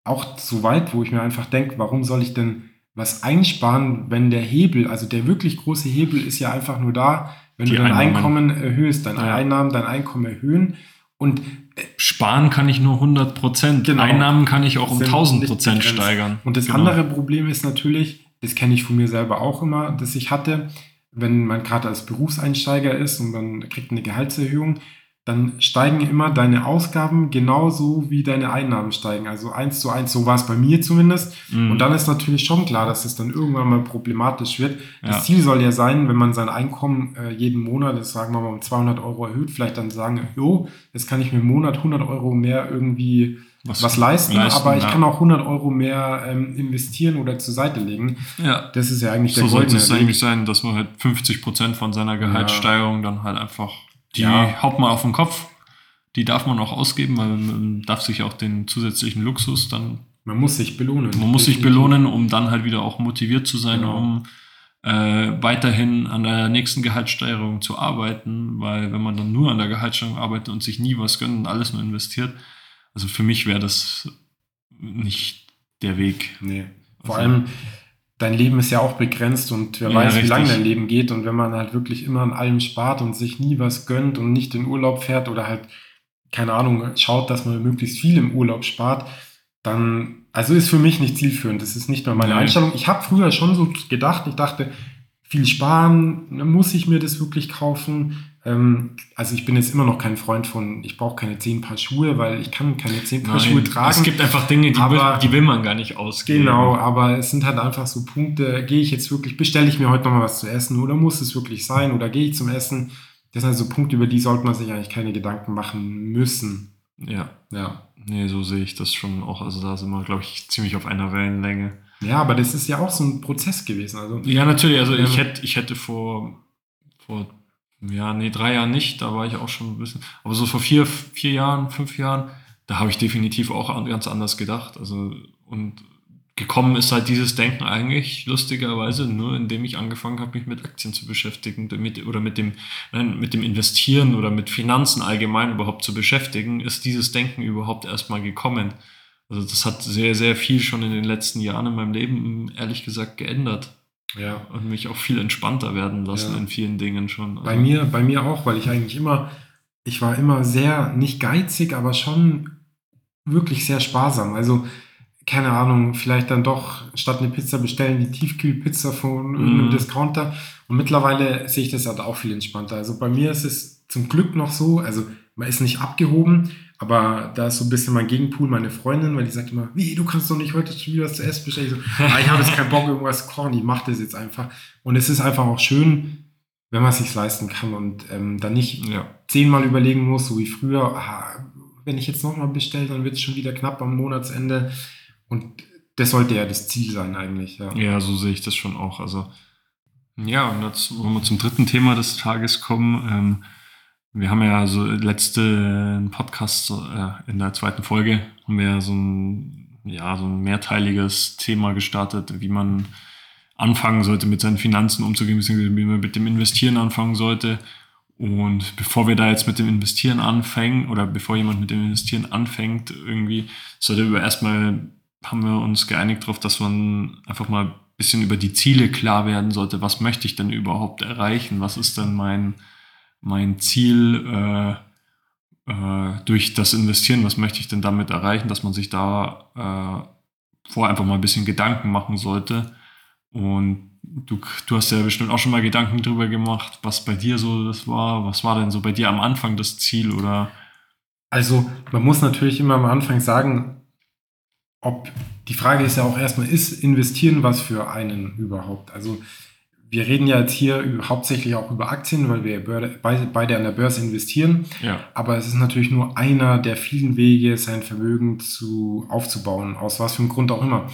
auch so weit, wo ich mir einfach denke, warum soll ich denn was einsparen, wenn der Hebel, also der wirklich große Hebel ist ja einfach nur da, wenn Die du dein Einnahmen. Einkommen erhöhst, deine ja. Einnahmen, dein Einkommen erhöhen und äh, Sparen kann ich nur 100 Prozent. Genau. Einnahmen kann ich auch um 1000 Prozent steigern. Und das genau. andere Problem ist natürlich, das kenne ich von mir selber auch immer, dass ich hatte, wenn man gerade als Berufseinsteiger ist und dann kriegt eine Gehaltserhöhung, dann steigen immer deine Ausgaben genauso wie deine Einnahmen steigen. Also eins zu eins, so war es bei mir zumindest. Mhm. Und dann ist natürlich schon klar, dass es dann irgendwann mal problematisch wird. Ja. Das Ziel soll ja sein, wenn man sein Einkommen äh, jeden Monat, das sagen wir mal um 200 Euro erhöht, vielleicht dann sagen, jo, jetzt kann ich mir im Monat 100 Euro mehr irgendwie was, was leisten, leisten, aber ich ja. kann auch 100 Euro mehr ähm, investieren oder zur Seite legen. Ja. Das ist ja eigentlich so der So sollte es eigentlich sein, dass man halt 50 Prozent von seiner Gehaltssteigerung ja. dann halt einfach die ja. haut man auf den Kopf. Die darf man auch ausgeben, weil man darf sich auch den zusätzlichen Luxus dann. Man muss sich belohnen. Man muss sich belohnen, um dann halt wieder auch motiviert zu sein, genau. um äh, weiterhin an der nächsten Gehaltssteigerung zu arbeiten, weil wenn man dann nur an der Gehaltssteigerung arbeitet und sich nie was gönnt und alles nur investiert, also für mich wäre das nicht der Weg. Nee. Vor also, allem, dein Leben ist ja auch begrenzt und wer ja, weiß, richtig. wie lange dein Leben geht. Und wenn man halt wirklich immer an allem spart und sich nie was gönnt und nicht in Urlaub fährt oder halt, keine Ahnung, schaut, dass man möglichst viel im Urlaub spart, dann, also ist für mich nicht zielführend. Das ist nicht mehr meine Nein. Einstellung. Ich habe früher schon so gedacht, ich dachte, viel sparen, muss ich mir das wirklich kaufen? Ähm, also ich bin jetzt immer noch kein Freund von, ich brauche keine zehn Paar Schuhe, weil ich kann keine zehn Paar Nein, Schuhe tragen. Es gibt einfach Dinge, die, aber, will, die will man gar nicht ausgeben. Genau, aber es sind halt einfach so Punkte, gehe ich jetzt wirklich, bestelle ich mir heute nochmal was zu essen oder muss es wirklich sein oder gehe ich zum Essen? Das sind also Punkte, über die sollte man sich eigentlich keine Gedanken machen müssen. Ja. Ja. Nee, so sehe ich das schon auch. Also da sind wir, glaube ich, ziemlich auf einer Wellenlänge. Ja, aber das ist ja auch so ein Prozess gewesen. Also, ja, natürlich. Also ich hätte, ich hätte vor, vor ja, nee, drei Jahren nicht, da war ich auch schon ein bisschen, aber so vor vier, vier Jahren, fünf Jahren, da habe ich definitiv auch ganz anders gedacht. Also, und gekommen ist halt dieses Denken eigentlich lustigerweise nur, indem ich angefangen habe, mich mit Aktien zu beschäftigen mit, oder mit dem, nein, mit dem Investieren oder mit Finanzen allgemein überhaupt zu beschäftigen, ist dieses Denken überhaupt erstmal gekommen. Also das hat sehr, sehr viel schon in den letzten Jahren in meinem Leben, ehrlich gesagt, geändert. Ja. Und mich auch viel entspannter werden lassen ja. in vielen Dingen schon. Also bei mir, bei mir auch, weil ich eigentlich immer, ich war immer sehr, nicht geizig, aber schon wirklich sehr sparsam. Also, keine Ahnung, vielleicht dann doch statt eine Pizza bestellen, die Tiefkühlpizza von irgendeinem mm. Discounter. Und mittlerweile sehe ich das halt auch viel entspannter. Also bei mir ist es zum Glück noch so, also man ist nicht abgehoben, aber da ist so ein bisschen mein Gegenpool, meine Freundin, weil die sagt immer, wie, du kannst doch nicht heute schon wieder was zu essen bestellen. Ich, so, ah, ich habe jetzt keinen Bock, irgendwas zu kochen, ich mache das jetzt einfach. Und es ist einfach auch schön, wenn man es sich leisten kann und ähm, dann nicht ja. zehnmal überlegen muss, so wie früher, ah, wenn ich jetzt nochmal bestelle, dann wird es schon wieder knapp am Monatsende. Und das sollte ja das Ziel sein eigentlich. Ja, ja so sehe ich das schon auch. Also ja, und jetzt wollen wir zum dritten Thema des Tages kommen. Ähm, wir haben ja so letzte Podcast äh, in der zweiten Folge haben wir so ein, ja, so ein mehrteiliges Thema gestartet, wie man anfangen sollte, mit seinen Finanzen umzugehen, beziehungsweise wie man mit dem Investieren anfangen sollte. Und bevor wir da jetzt mit dem Investieren anfangen oder bevor jemand mit dem Investieren anfängt, irgendwie sollte wir erstmal, haben wir uns geeinigt darauf, dass man einfach mal ein bisschen über die Ziele klar werden sollte. Was möchte ich denn überhaupt erreichen? Was ist denn mein, mein Ziel äh, äh, durch das Investieren? Was möchte ich denn damit erreichen? Dass man sich da äh, vorher einfach mal ein bisschen Gedanken machen sollte. Und du, du hast ja bestimmt auch schon mal Gedanken drüber gemacht, was bei dir so das war. Was war denn so bei dir am Anfang das Ziel oder? Also man muss natürlich immer am Anfang sagen, ob die Frage ist ja auch erstmal, ist investieren was für einen überhaupt? Also wir reden ja jetzt hier hauptsächlich auch über Aktien, weil wir beide an der Börse investieren. Ja. Aber es ist natürlich nur einer der vielen Wege, sein Vermögen zu, aufzubauen, aus was für einem Grund auch immer.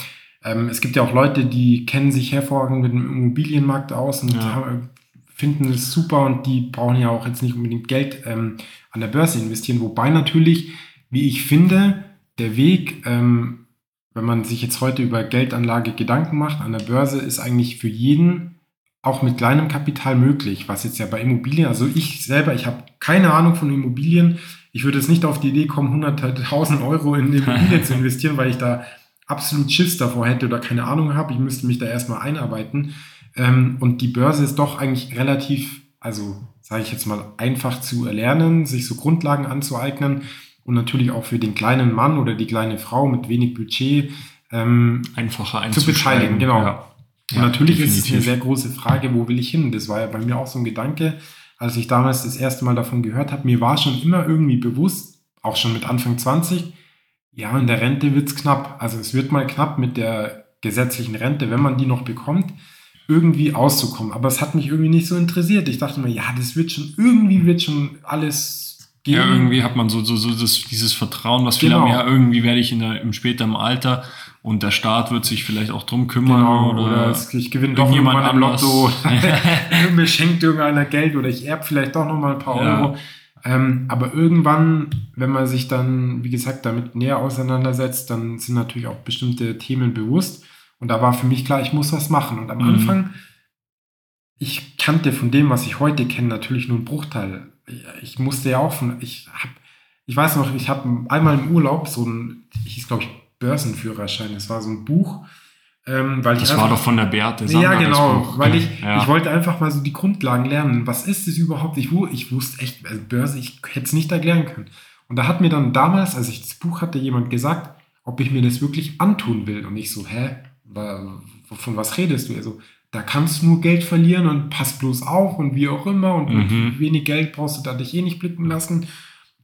Ähm, es gibt ja auch Leute, die kennen sich hervorragend mit dem Immobilienmarkt aus und ja. finden es super und die brauchen ja auch jetzt nicht unbedingt Geld ähm, an der Börse investieren. Wobei natürlich, wie ich finde, der Weg, ähm, wenn man sich jetzt heute über Geldanlage Gedanken macht an der Börse, ist eigentlich für jeden auch mit kleinem Kapital möglich, was jetzt ja bei Immobilien, also ich selber, ich habe keine Ahnung von Immobilien. Ich würde jetzt nicht auf die Idee kommen, 100.000 Euro in Immobilien zu investieren, weil ich da absolut Schiss davor hätte oder keine Ahnung habe. Ich müsste mich da erstmal einarbeiten. Ähm, und die Börse ist doch eigentlich relativ, also sage ich jetzt mal, einfach zu erlernen, sich so Grundlagen anzueignen und natürlich auch für den kleinen Mann oder die kleine Frau mit wenig Budget ähm, einfacher zu beteiligen. Genau. Ja. Und ja, natürlich definitiv. ist es eine sehr große Frage, wo will ich hin? Das war ja bei mir auch so ein Gedanke, als ich damals das erste Mal davon gehört habe. Mir war schon immer irgendwie bewusst, auch schon mit Anfang 20, ja, in der Rente wird es knapp. Also es wird mal knapp mit der gesetzlichen Rente, wenn man die noch bekommt, irgendwie auszukommen. Aber es hat mich irgendwie nicht so interessiert. Ich dachte mir, ja, das wird schon, irgendwie wird schon alles gehen. Ja, irgendwie hat man so, so, so das, dieses Vertrauen, was viele genau. haben, ja, irgendwie werde ich in der, im späteren Alter und der Staat wird sich vielleicht auch drum kümmern genau, oder, oder ich gewinne doch jemand am Lotto, mir schenkt irgendeiner Geld oder ich erb vielleicht doch noch mal ein paar ja. Euro. Ähm, aber irgendwann, wenn man sich dann, wie gesagt, damit näher auseinandersetzt, dann sind natürlich auch bestimmte Themen bewusst. Und da war für mich klar, ich muss was machen. Und am mhm. Anfang, ich kannte von dem, was ich heute kenne, natürlich nur einen Bruchteil. Ich musste ja auch von, ich habe, ich weiß noch, ich habe einmal im Urlaub so ein, ich hieß glaube ich Börsenführerschein. Das war so ein Buch. Ähm, weil das ich war doch von der Bärte. Ja, genau, weil ich, ja. ich wollte einfach mal so die Grundlagen lernen. Was ist es überhaupt? Ich, ich wusste echt, also Börse, ich hätte es nicht erklären können. Und da hat mir dann damals, als ich das Buch hatte, jemand gesagt, ob ich mir das wirklich antun will. Und ich so, hä, von was redest du? Also, da kannst du nur Geld verlieren und pass bloß auf und wie auch immer und mhm. mit wenig Geld brauchst du da dich eh nicht blicken lassen.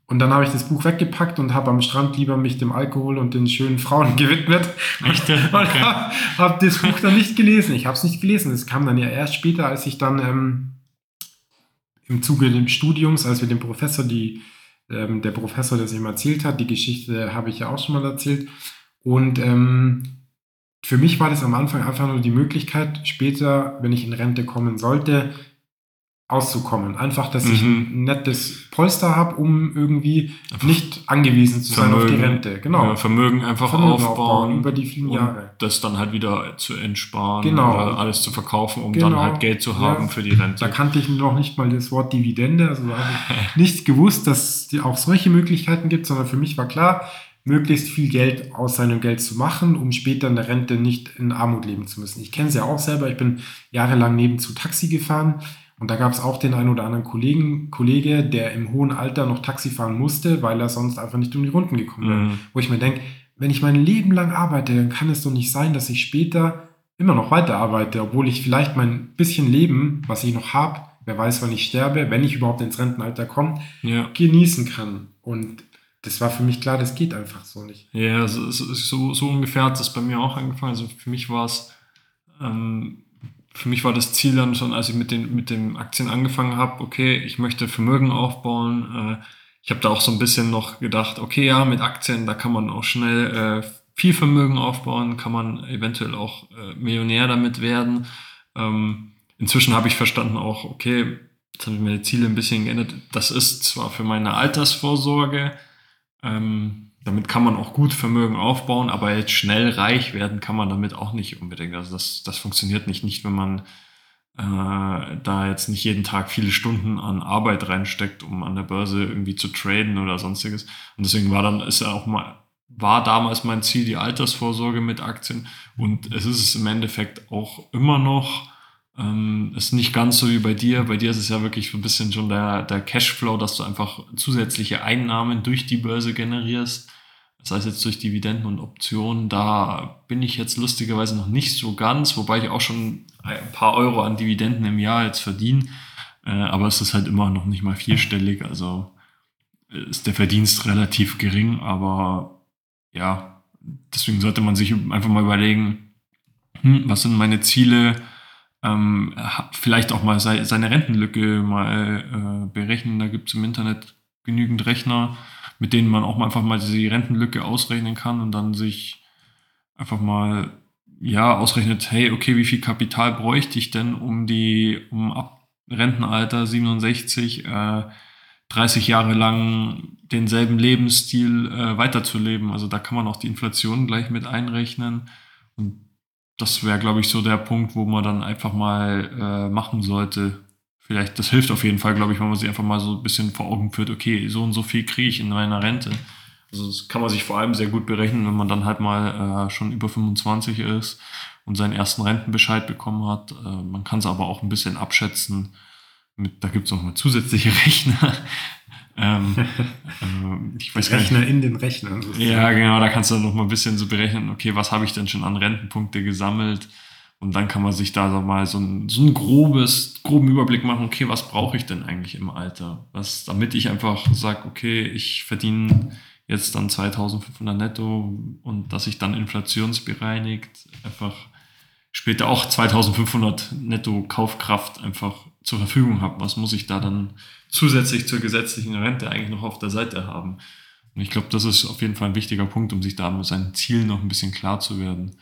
Und dann habe ich das Buch weggepackt und habe am Strand lieber mich dem Alkohol und den schönen Frauen gewidmet. Echt? Okay. Und habe hab das Buch dann nicht gelesen. Ich habe es nicht gelesen. Es kam dann ja erst später, als ich dann ähm, im Zuge des Studiums, als wir dem Professor, die, ähm, der Professor, der es ihm erzählt hat, die Geschichte habe ich ja auch schon mal erzählt. Und ähm, für mich war das am Anfang einfach nur die Möglichkeit, später, wenn ich in Rente kommen sollte, auszukommen. Einfach, dass mhm. ich ein nettes Polster habe, um irgendwie einfach nicht angewiesen zu Vermögen, sein auf die Rente. Genau. Ja, Vermögen einfach Vermögen aufbauen, aufbauen, über die vielen Jahre. Das dann halt wieder zu entsparen genau. oder alles zu verkaufen, um genau. dann halt Geld zu haben ja. für die Rente. Da kannte ich noch nicht mal das Wort Dividende, also habe ich nicht gewusst, dass es auch solche Möglichkeiten gibt, sondern für mich war klar, möglichst viel Geld aus seinem Geld zu machen, um später in der Rente nicht in Armut leben zu müssen. Ich kenne es ja auch selber, ich bin jahrelang nebenzu Taxi gefahren und da gab es auch den einen oder anderen Kollegen, Kollege, der im hohen Alter noch Taxi fahren musste, weil er sonst einfach nicht um die Runden gekommen wäre. Mhm. Wo ich mir denke, wenn ich mein Leben lang arbeite, dann kann es doch nicht sein, dass ich später immer noch weiter arbeite, obwohl ich vielleicht mein bisschen Leben, was ich noch habe, wer weiß, wann ich sterbe, wenn ich überhaupt ins Rentenalter komme, ja. genießen kann. Und das war für mich klar, das geht einfach so nicht. Ja, so, so, so ungefähr hat das bei mir auch angefangen. Also für mich war es ähm, für mich war das Ziel dann schon, als ich mit den, mit den Aktien angefangen habe, okay, ich möchte Vermögen aufbauen. Äh, ich habe da auch so ein bisschen noch gedacht, okay, ja, mit Aktien, da kann man auch schnell äh, viel Vermögen aufbauen, kann man eventuell auch äh, Millionär damit werden. Ähm, inzwischen habe ich verstanden auch, okay, jetzt habe ich meine Ziele ein bisschen geändert. Das ist zwar für meine Altersvorsorge, ähm, damit kann man auch gut Vermögen aufbauen, aber jetzt schnell reich werden kann man damit auch nicht unbedingt. Also das, das funktioniert nicht, nicht wenn man äh, da jetzt nicht jeden Tag viele Stunden an Arbeit reinsteckt, um an der Börse irgendwie zu traden oder sonstiges. Und deswegen war dann, ist ja auch mal, war damals mein Ziel die Altersvorsorge mit Aktien und es ist es im Endeffekt auch immer noch. Ähm, ist nicht ganz so wie bei dir. Bei dir ist es ja wirklich so ein bisschen schon der, der Cashflow, dass du einfach zusätzliche Einnahmen durch die Börse generierst. Das heißt jetzt durch Dividenden und Optionen, da bin ich jetzt lustigerweise noch nicht so ganz, wobei ich auch schon ein paar Euro an Dividenden im Jahr jetzt verdiene. Äh, aber es ist halt immer noch nicht mal vierstellig, also äh, ist der Verdienst relativ gering, aber ja, deswegen sollte man sich einfach mal überlegen, hm, was sind meine Ziele, ähm, vielleicht auch mal seine Rentenlücke mal äh, berechnen. Da gibt es im Internet genügend Rechner, mit denen man auch einfach mal die Rentenlücke ausrechnen kann und dann sich einfach mal ja ausrechnet, hey, okay, wie viel Kapital bräuchte ich denn, um die, um ab Rentenalter 67 äh, 30 Jahre lang denselben Lebensstil äh, weiterzuleben. Also da kann man auch die Inflation gleich mit einrechnen. Und das wäre, glaube ich, so der Punkt, wo man dann einfach mal äh, machen sollte. Vielleicht, das hilft auf jeden Fall, glaube ich, wenn man sich einfach mal so ein bisschen vor Augen führt, okay, so und so viel kriege ich in meiner Rente. Also das kann man sich vor allem sehr gut berechnen, wenn man dann halt mal äh, schon über 25 ist und seinen ersten Rentenbescheid bekommen hat. Äh, man kann es aber auch ein bisschen abschätzen. Mit, da gibt es noch mal zusätzliche Rechner, ähm, äh, ich weiß Rechner in den Rechnern. Ja, genau, da kannst du noch mal ein bisschen so berechnen, okay, was habe ich denn schon an Rentenpunkte gesammelt? Und dann kann man sich da mal so ein, so ein grobes, groben Überblick machen, okay, was brauche ich denn eigentlich im Alter? Was, damit ich einfach sage, okay, ich verdiene jetzt dann 2500 netto und dass ich dann inflationsbereinigt einfach später auch 2500 netto Kaufkraft einfach zur Verfügung habe. Was muss ich da dann zusätzlich zur gesetzlichen Rente eigentlich noch auf der Seite haben. Und ich glaube, das ist auf jeden Fall ein wichtiger Punkt, um sich da mit seinen Zielen noch ein bisschen klar zu werden.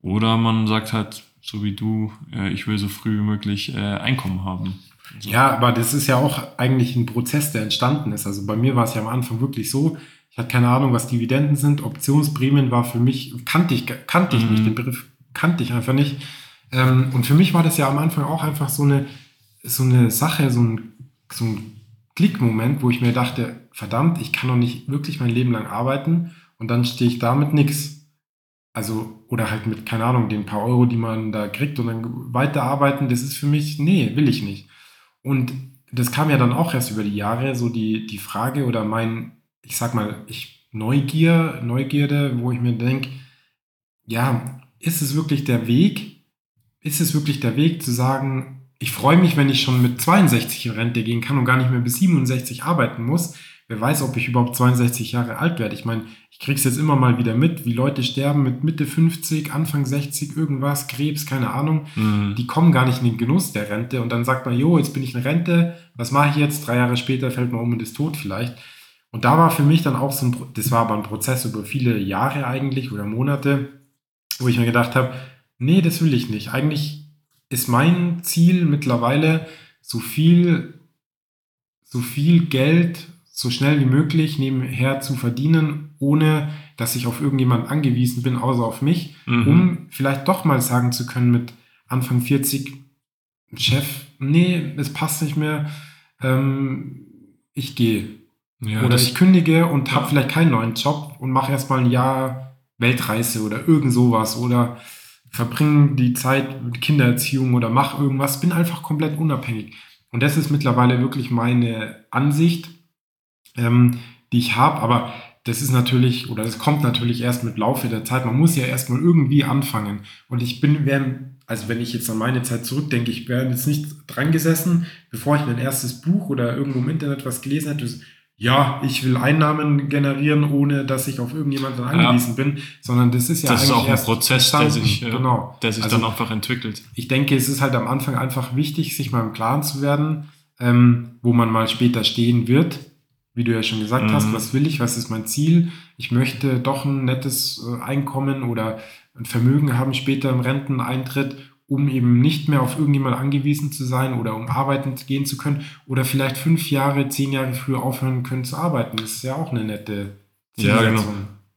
Oder man sagt halt, so wie du, äh, ich will so früh wie möglich äh, Einkommen haben. Also ja, aber das ist ja auch eigentlich ein Prozess, der entstanden ist. Also bei mir war es ja am Anfang wirklich so, ich hatte keine Ahnung, was Dividenden sind. Optionsprämien war für mich, kannte ich, kannte ich mhm. nicht, den Begriff kannte ich einfach nicht. Ähm, und für mich war das ja am Anfang auch einfach so eine, so eine Sache, so ein so ein Klickmoment, wo ich mir dachte, verdammt, ich kann doch nicht wirklich mein Leben lang arbeiten und dann stehe ich da mit nichts. Also, oder halt mit, keine Ahnung, den paar Euro, die man da kriegt und dann weiterarbeiten, das ist für mich, nee, will ich nicht. Und das kam ja dann auch erst über die Jahre, so die, die Frage oder mein, ich sag mal, ich Neugier, Neugierde, wo ich mir denke, ja, ist es wirklich der Weg? Ist es wirklich der Weg zu sagen, ich freue mich, wenn ich schon mit 62 in Rente gehen kann und gar nicht mehr bis 67 arbeiten muss. Wer weiß, ob ich überhaupt 62 Jahre alt werde. Ich meine, ich kriege es jetzt immer mal wieder mit, wie Leute sterben mit Mitte 50, Anfang 60, irgendwas, Krebs, keine Ahnung. Mhm. Die kommen gar nicht in den Genuss der Rente und dann sagt man, jo, jetzt bin ich in Rente, was mache ich jetzt? Drei Jahre später fällt man um und ist tot vielleicht. Und da war für mich dann auch so ein, das war aber ein Prozess über viele Jahre eigentlich oder Monate, wo ich mir gedacht habe, nee, das will ich nicht. Eigentlich ist mein Ziel mittlerweile, so viel, so viel Geld so schnell wie möglich nebenher zu verdienen, ohne dass ich auf irgendjemand angewiesen bin, außer auf mich, mhm. um vielleicht doch mal sagen zu können mit Anfang 40, Chef, nee, es passt nicht mehr, ähm, ich gehe. Ja, oder ich kündige und habe vielleicht keinen neuen Job und mache erstmal ein Jahr Weltreise oder irgend sowas oder verbringe die Zeit mit Kindererziehung oder mach irgendwas, bin einfach komplett unabhängig. Und das ist mittlerweile wirklich meine Ansicht, ähm, die ich habe. Aber das ist natürlich, oder das kommt natürlich erst mit Laufe der Zeit. Man muss ja erstmal irgendwie anfangen. Und ich bin, also wenn ich jetzt an meine Zeit zurückdenke, ich wäre jetzt nicht dran gesessen, bevor ich mein erstes Buch oder irgendwo im Internet was gelesen hätte, ja, ich will Einnahmen generieren, ohne dass ich auf irgendjemanden angewiesen ja. bin, sondern das ist ja das eigentlich ist auch ein Prozess, der sich, genau. der sich also, dann einfach entwickelt. Ich denke, es ist halt am Anfang einfach wichtig, sich mal im Klaren zu werden, ähm, wo man mal später stehen wird. Wie du ja schon gesagt mhm. hast, was will ich, was ist mein Ziel? Ich möchte doch ein nettes äh, Einkommen oder ein Vermögen haben später im Renteneintritt um eben nicht mehr auf irgendjemand angewiesen zu sein oder um arbeiten gehen zu können oder vielleicht fünf Jahre, zehn Jahre früher aufhören können zu arbeiten. Das ist ja auch eine nette Zielsetzung. Ja, genau.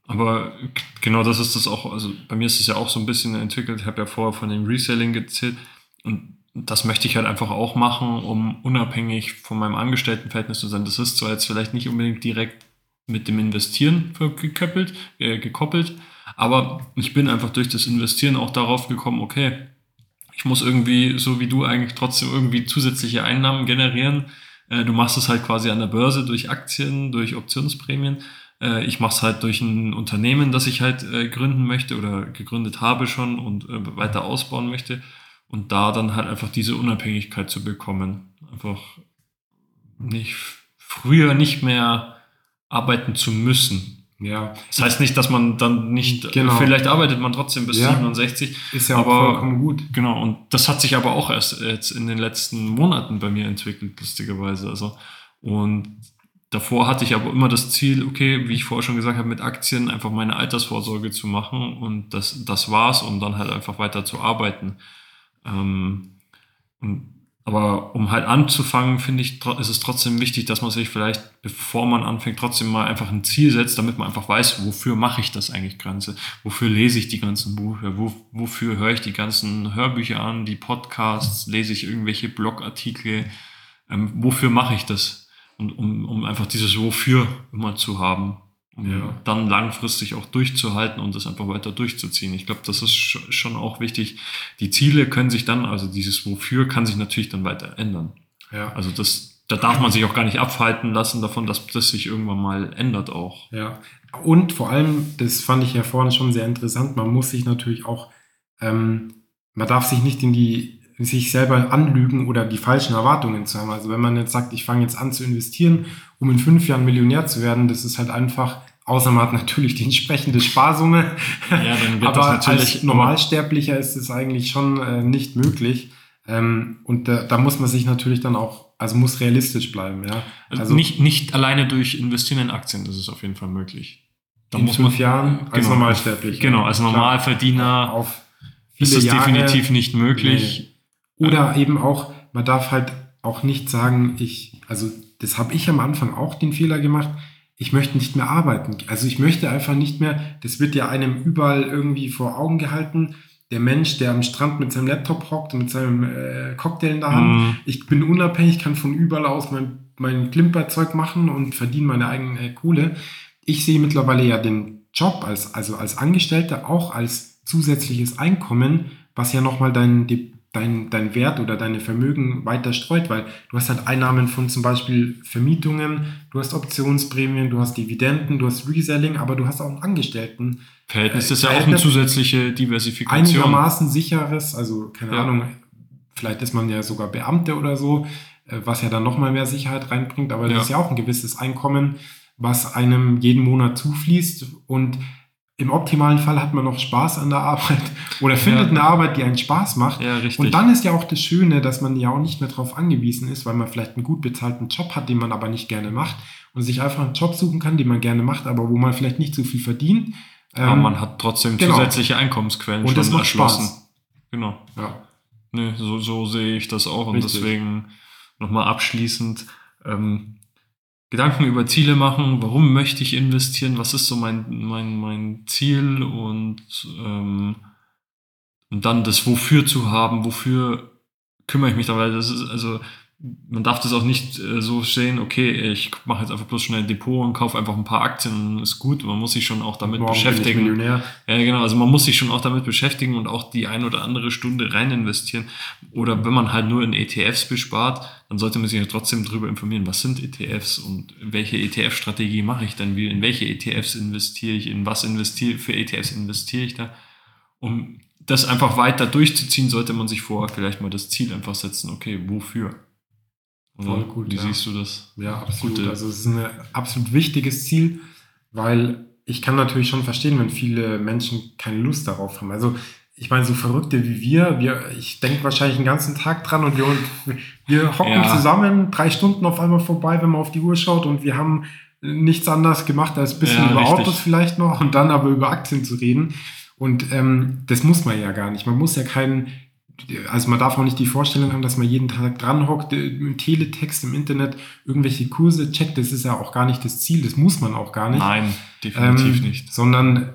Aber genau das ist das auch, also bei mir ist es ja auch so ein bisschen entwickelt. Ich habe ja vorher von dem Reselling gezählt und das möchte ich halt einfach auch machen, um unabhängig von meinem Angestelltenverhältnis zu sein. Das ist zwar jetzt vielleicht nicht unbedingt direkt mit dem Investieren gekoppelt, äh, gekoppelt, aber ich bin einfach durch das Investieren auch darauf gekommen, okay, ich muss irgendwie, so wie du eigentlich trotzdem irgendwie zusätzliche Einnahmen generieren. Äh, du machst es halt quasi an der Börse durch Aktien, durch Optionsprämien. Äh, ich mache es halt durch ein Unternehmen, das ich halt äh, gründen möchte oder gegründet habe schon und äh, weiter ausbauen möchte. Und da dann halt einfach diese Unabhängigkeit zu bekommen. Einfach nicht früher nicht mehr arbeiten zu müssen. Ja. Das heißt nicht, dass man dann nicht, genau. vielleicht arbeitet man trotzdem bis ja. 67. Ist ja aber, auch vollkommen gut. Genau, und das hat sich aber auch erst jetzt in den letzten Monaten bei mir entwickelt, lustigerweise. Also, und davor hatte ich aber immer das Ziel, okay, wie ich vorher schon gesagt habe, mit Aktien einfach meine Altersvorsorge zu machen und das, das war's, um dann halt einfach weiter zu arbeiten. Ähm, aber um halt anzufangen, finde ich, ist es trotzdem wichtig, dass man sich vielleicht, bevor man anfängt, trotzdem mal einfach ein Ziel setzt, damit man einfach weiß, wofür mache ich das eigentlich Ganze? Wofür lese ich die ganzen Bücher? Wo, wofür höre ich die ganzen Hörbücher an, die Podcasts? Lese ich irgendwelche Blogartikel? Ähm, wofür mache ich das? Und um, um einfach dieses Wofür immer zu haben um ja. dann langfristig auch durchzuhalten und das einfach weiter durchzuziehen. Ich glaube, das ist schon auch wichtig. Die Ziele können sich dann, also dieses Wofür kann sich natürlich dann weiter ändern. Ja. Also das, da darf man sich auch gar nicht abhalten lassen davon, dass das sich irgendwann mal ändert auch. Ja. Und vor allem, das fand ich ja vorne schon sehr interessant, man muss sich natürlich auch, ähm, man darf sich nicht in die sich selber anlügen oder die falschen Erwartungen zu haben. Also wenn man jetzt sagt, ich fange jetzt an zu investieren, um in fünf Jahren Millionär zu werden, das ist halt einfach Außer man hat natürlich die entsprechende Sparsumme. Ja, dann wird Aber das natürlich als Normalsterblicher ist es eigentlich schon äh, nicht möglich. Ähm, und da, da, muss man sich natürlich dann auch, also muss realistisch bleiben. Ja? Also, also nicht, nicht alleine durch Investieren in Aktien ist es auf jeden Fall möglich. Da in muss fünf man, Jahren als genau, Normalsterblicher. Genau, als Normalverdiener auf ist es Jahre, definitiv nicht möglich. Nee. Oder eben auch, man darf halt auch nicht sagen, ich, also das habe ich am Anfang auch den Fehler gemacht ich möchte nicht mehr arbeiten. Also ich möchte einfach nicht mehr, das wird ja einem überall irgendwie vor Augen gehalten. Der Mensch, der am Strand mit seinem Laptop hockt und mit seinem äh, Cocktail in der Hand. Mhm. Ich bin unabhängig, kann von überall aus mein, mein Klimperzeug machen und verdiene meine eigene äh, Kohle. Ich sehe mittlerweile ja den Job als, also als Angestellter auch als zusätzliches Einkommen, was ja nochmal dein, dein, dein Wert oder deine Vermögen weiter streut, weil du hast halt Einnahmen von zum Beispiel Vermietungen, du hast Optionsprämien, du hast Dividenden, du hast Reselling, aber du hast auch einen Angestellten. Verhältnis äh, ist ja auch eine zusätzliche Diversifikation. Einigermaßen sicheres, also keine ja. Ahnung, vielleicht ist man ja sogar Beamte oder so, äh, was ja dann nochmal mehr Sicherheit reinbringt, aber ja. das ist ja auch ein gewisses Einkommen, was einem jeden Monat zufließt und im optimalen Fall hat man noch Spaß an der Arbeit oder findet ja. eine Arbeit, die einen Spaß macht. Ja, richtig. Und dann ist ja auch das Schöne, dass man ja auch nicht mehr darauf angewiesen ist, weil man vielleicht einen gut bezahlten Job hat, den man aber nicht gerne macht und sich einfach einen Job suchen kann, den man gerne macht, aber wo man vielleicht nicht so viel verdient. Aber ähm, man hat trotzdem genau. zusätzliche Einkommensquellen und das macht erschlossen. Spaß. Genau. Ja. Nee, so, so sehe ich das auch Richtig. und deswegen nochmal abschließend. Ähm, Gedanken über Ziele machen, warum möchte ich investieren, was ist so mein, mein, mein Ziel? Und, ähm, und dann das Wofür zu haben, wofür kümmere ich mich da, weil das ist, also man darf das auch nicht äh, so sehen, okay, ich mache jetzt einfach bloß schnell ein Depot und kaufe einfach ein paar Aktien und ist gut. Man muss sich schon auch damit Morgen beschäftigen. Ja, genau. Also man muss sich schon auch damit beschäftigen und auch die ein oder andere Stunde rein investieren. Oder wenn man halt nur in ETFs bespart, dann sollte man sich ja trotzdem darüber informieren, was sind ETFs und welche ETF-Strategie mache ich denn, wie, in welche ETFs investiere ich, in was investiere, für ETFs investiere ich da, um das einfach weiter durchzuziehen, sollte man sich vorher vielleicht mal das Ziel einfach setzen, okay, wofür? Voll gut. Wie ja. siehst du das? Ja, absolut. Gute. Also es ist ein absolut wichtiges Ziel, weil ich kann natürlich schon verstehen, wenn viele Menschen keine Lust darauf haben. Also ich meine, so Verrückte wie wir, wir ich denke wahrscheinlich den ganzen Tag dran und wir, wir hocken ja. zusammen drei Stunden auf einmal vorbei, wenn man auf die Uhr schaut und wir haben nichts anderes gemacht, als ein bisschen ja, über richtig. Autos vielleicht noch und dann aber über Aktien zu reden. Und ähm, das muss man ja gar nicht. Man muss ja keinen also man darf auch nicht die Vorstellung haben, dass man jeden Tag dran hockt, äh, im Teletext im Internet irgendwelche Kurse checkt. Das ist ja auch gar nicht das Ziel, das muss man auch gar nicht. Nein, definitiv ähm, nicht. Sondern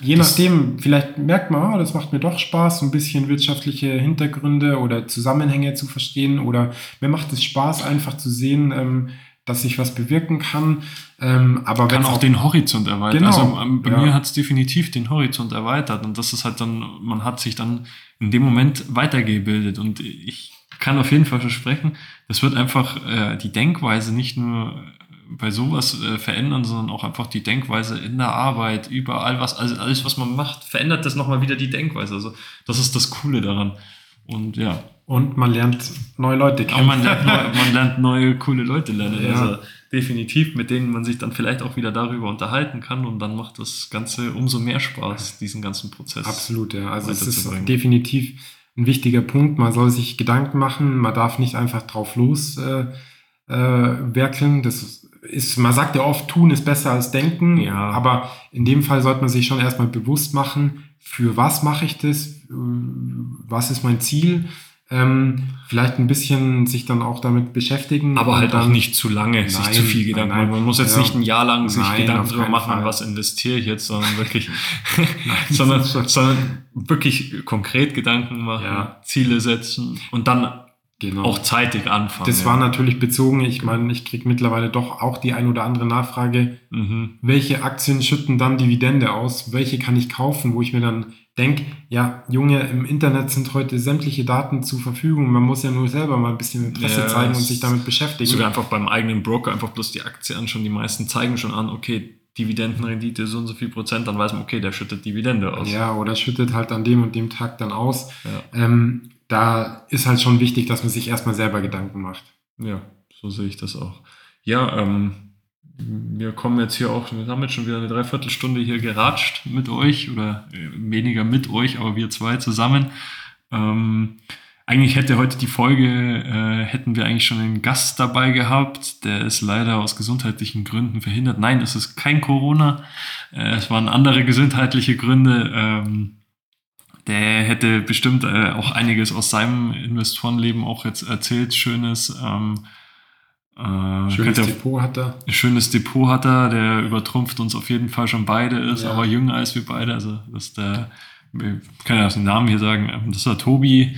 je das nachdem, vielleicht merkt man, oh, das macht mir doch Spaß, so ein bisschen wirtschaftliche Hintergründe oder Zusammenhänge zu verstehen oder mir macht es Spaß, einfach zu sehen, ähm, dass ich was bewirken kann. Ähm, aber kann auch, auch, den Horizont erweitern. Genau, also ähm, bei ja. mir hat es definitiv den Horizont erweitert und das ist halt dann, man hat sich dann in dem Moment weitergebildet und ich kann auf jeden Fall versprechen, das wird einfach äh, die Denkweise nicht nur bei sowas äh, verändern, sondern auch einfach die Denkweise in der Arbeit, überall was, also alles, was man macht, verändert das nochmal wieder die Denkweise. Also das ist das Coole daran. Und ja. Und man lernt neue Leute kennen. man lernt, neu, man lernt neue, coole Leute lernen. Ja. Also definitiv, mit denen man sich dann vielleicht auch wieder darüber unterhalten kann und dann macht das Ganze umso mehr Spaß, diesen ganzen Prozess. Absolut, ja. Also es ist definitiv ein wichtiger Punkt. Man soll sich Gedanken machen, man darf nicht einfach drauf los äh, äh, werkeln. Das ist, man sagt ja oft, tun ist besser als denken, ja. aber in dem Fall sollte man sich schon erstmal bewusst machen, für was mache ich das, was ist mein Ziel, ähm, vielleicht ein bisschen sich dann auch damit beschäftigen. Aber halt dann, auch nicht zu lange, nein, sich zu viel Gedanken machen. Man muss jetzt ja, nicht ein Jahr lang sich nein, Gedanken darüber machen, Fall. was investiere ich jetzt, sondern wirklich, sondern, sondern wirklich konkret Gedanken machen, ja. Ziele setzen und dann Genau. Auch zeitig anfangen. Das ja. war natürlich bezogen, ich meine, ich kriege mittlerweile doch auch die ein oder andere Nachfrage, mhm. welche Aktien schütten dann Dividende aus, welche kann ich kaufen, wo ich mir dann denke, ja, Junge, im Internet sind heute sämtliche Daten zur Verfügung, man muss ja nur selber mal ein bisschen Interesse ja, zeigen und sich damit beschäftigen. Sogar einfach beim eigenen Broker einfach bloß die Aktie anschauen, die meisten zeigen schon an, okay, Dividendenrendite so und so viel Prozent, dann weiß man, okay, der schüttet Dividende aus. Ja, oder schüttet halt an dem und dem Tag dann aus. Ja. Ähm, da ist halt schon wichtig, dass man sich erstmal selber Gedanken macht. Ja, so sehe ich das auch. Ja, ähm, wir kommen jetzt hier auch, wir haben jetzt schon wieder eine Dreiviertelstunde hier geratscht mit euch oder äh, weniger mit euch, aber wir zwei zusammen. Ähm, eigentlich hätte heute die Folge, äh, hätten wir eigentlich schon einen Gast dabei gehabt, der ist leider aus gesundheitlichen Gründen verhindert. Nein, es ist kein Corona, äh, es waren andere gesundheitliche Gründe. Ähm, der hätte bestimmt äh, auch einiges aus seinem Investorenleben auch jetzt erzählt, schönes. Ähm, äh, schönes Depot hat er. Schönes Depot hat er, der übertrumpft uns auf jeden Fall schon beide, ist ja. aber jünger als wir beide. Also das ist der, ich kann ja den Namen hier sagen, ähm, das ist der Tobi.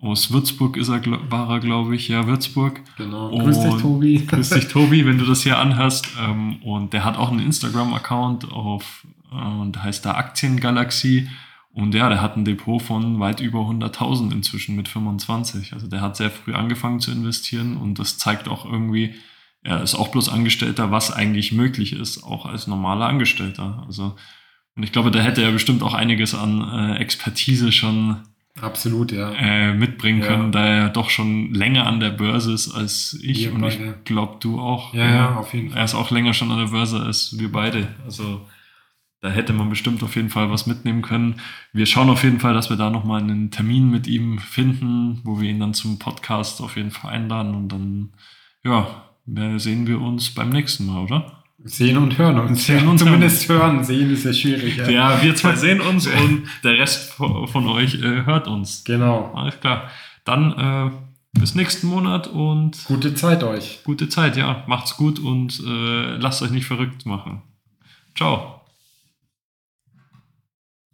Aus Würzburg ist er, war er, glaube ich, ja, Würzburg. Genau. Und grüß dich, Tobi. Grüß dich, Tobi, wenn du das hier anhörst. Ähm, und der hat auch einen Instagram-Account auf, äh, und heißt da Aktiengalaxie. Und ja, der hat ein Depot von weit über 100.000 inzwischen mit 25. Also der hat sehr früh angefangen zu investieren und das zeigt auch irgendwie, er ist auch bloß Angestellter, was eigentlich möglich ist, auch als normaler Angestellter. Also, und ich glaube, da hätte er bestimmt auch einiges an äh, Expertise schon Absolut, ja. Äh, mitbringen ja. können, da er doch schon länger an der Börse ist als ich. Wir und beide. ich glaube, du auch. Ja, ja, auf jeden Fall. Er ist auch länger schon an der Börse als wir beide. Also da hätte man bestimmt auf jeden Fall was mitnehmen können. Wir schauen auf jeden Fall, dass wir da nochmal einen Termin mit ihm finden, wo wir ihn dann zum Podcast auf jeden Fall einladen und dann, ja, sehen wir uns beim nächsten Mal, oder? Sehen und hören uns. Sehen und zumindest hören. hören. Sehen ist ja schwierig. Ja, ja wir zwei sehen uns und der Rest von euch äh, hört uns. Genau. Alles klar. Dann äh, bis nächsten Monat und. Gute Zeit euch. Gute Zeit, ja. Macht's gut und äh, lasst euch nicht verrückt machen. Ciao.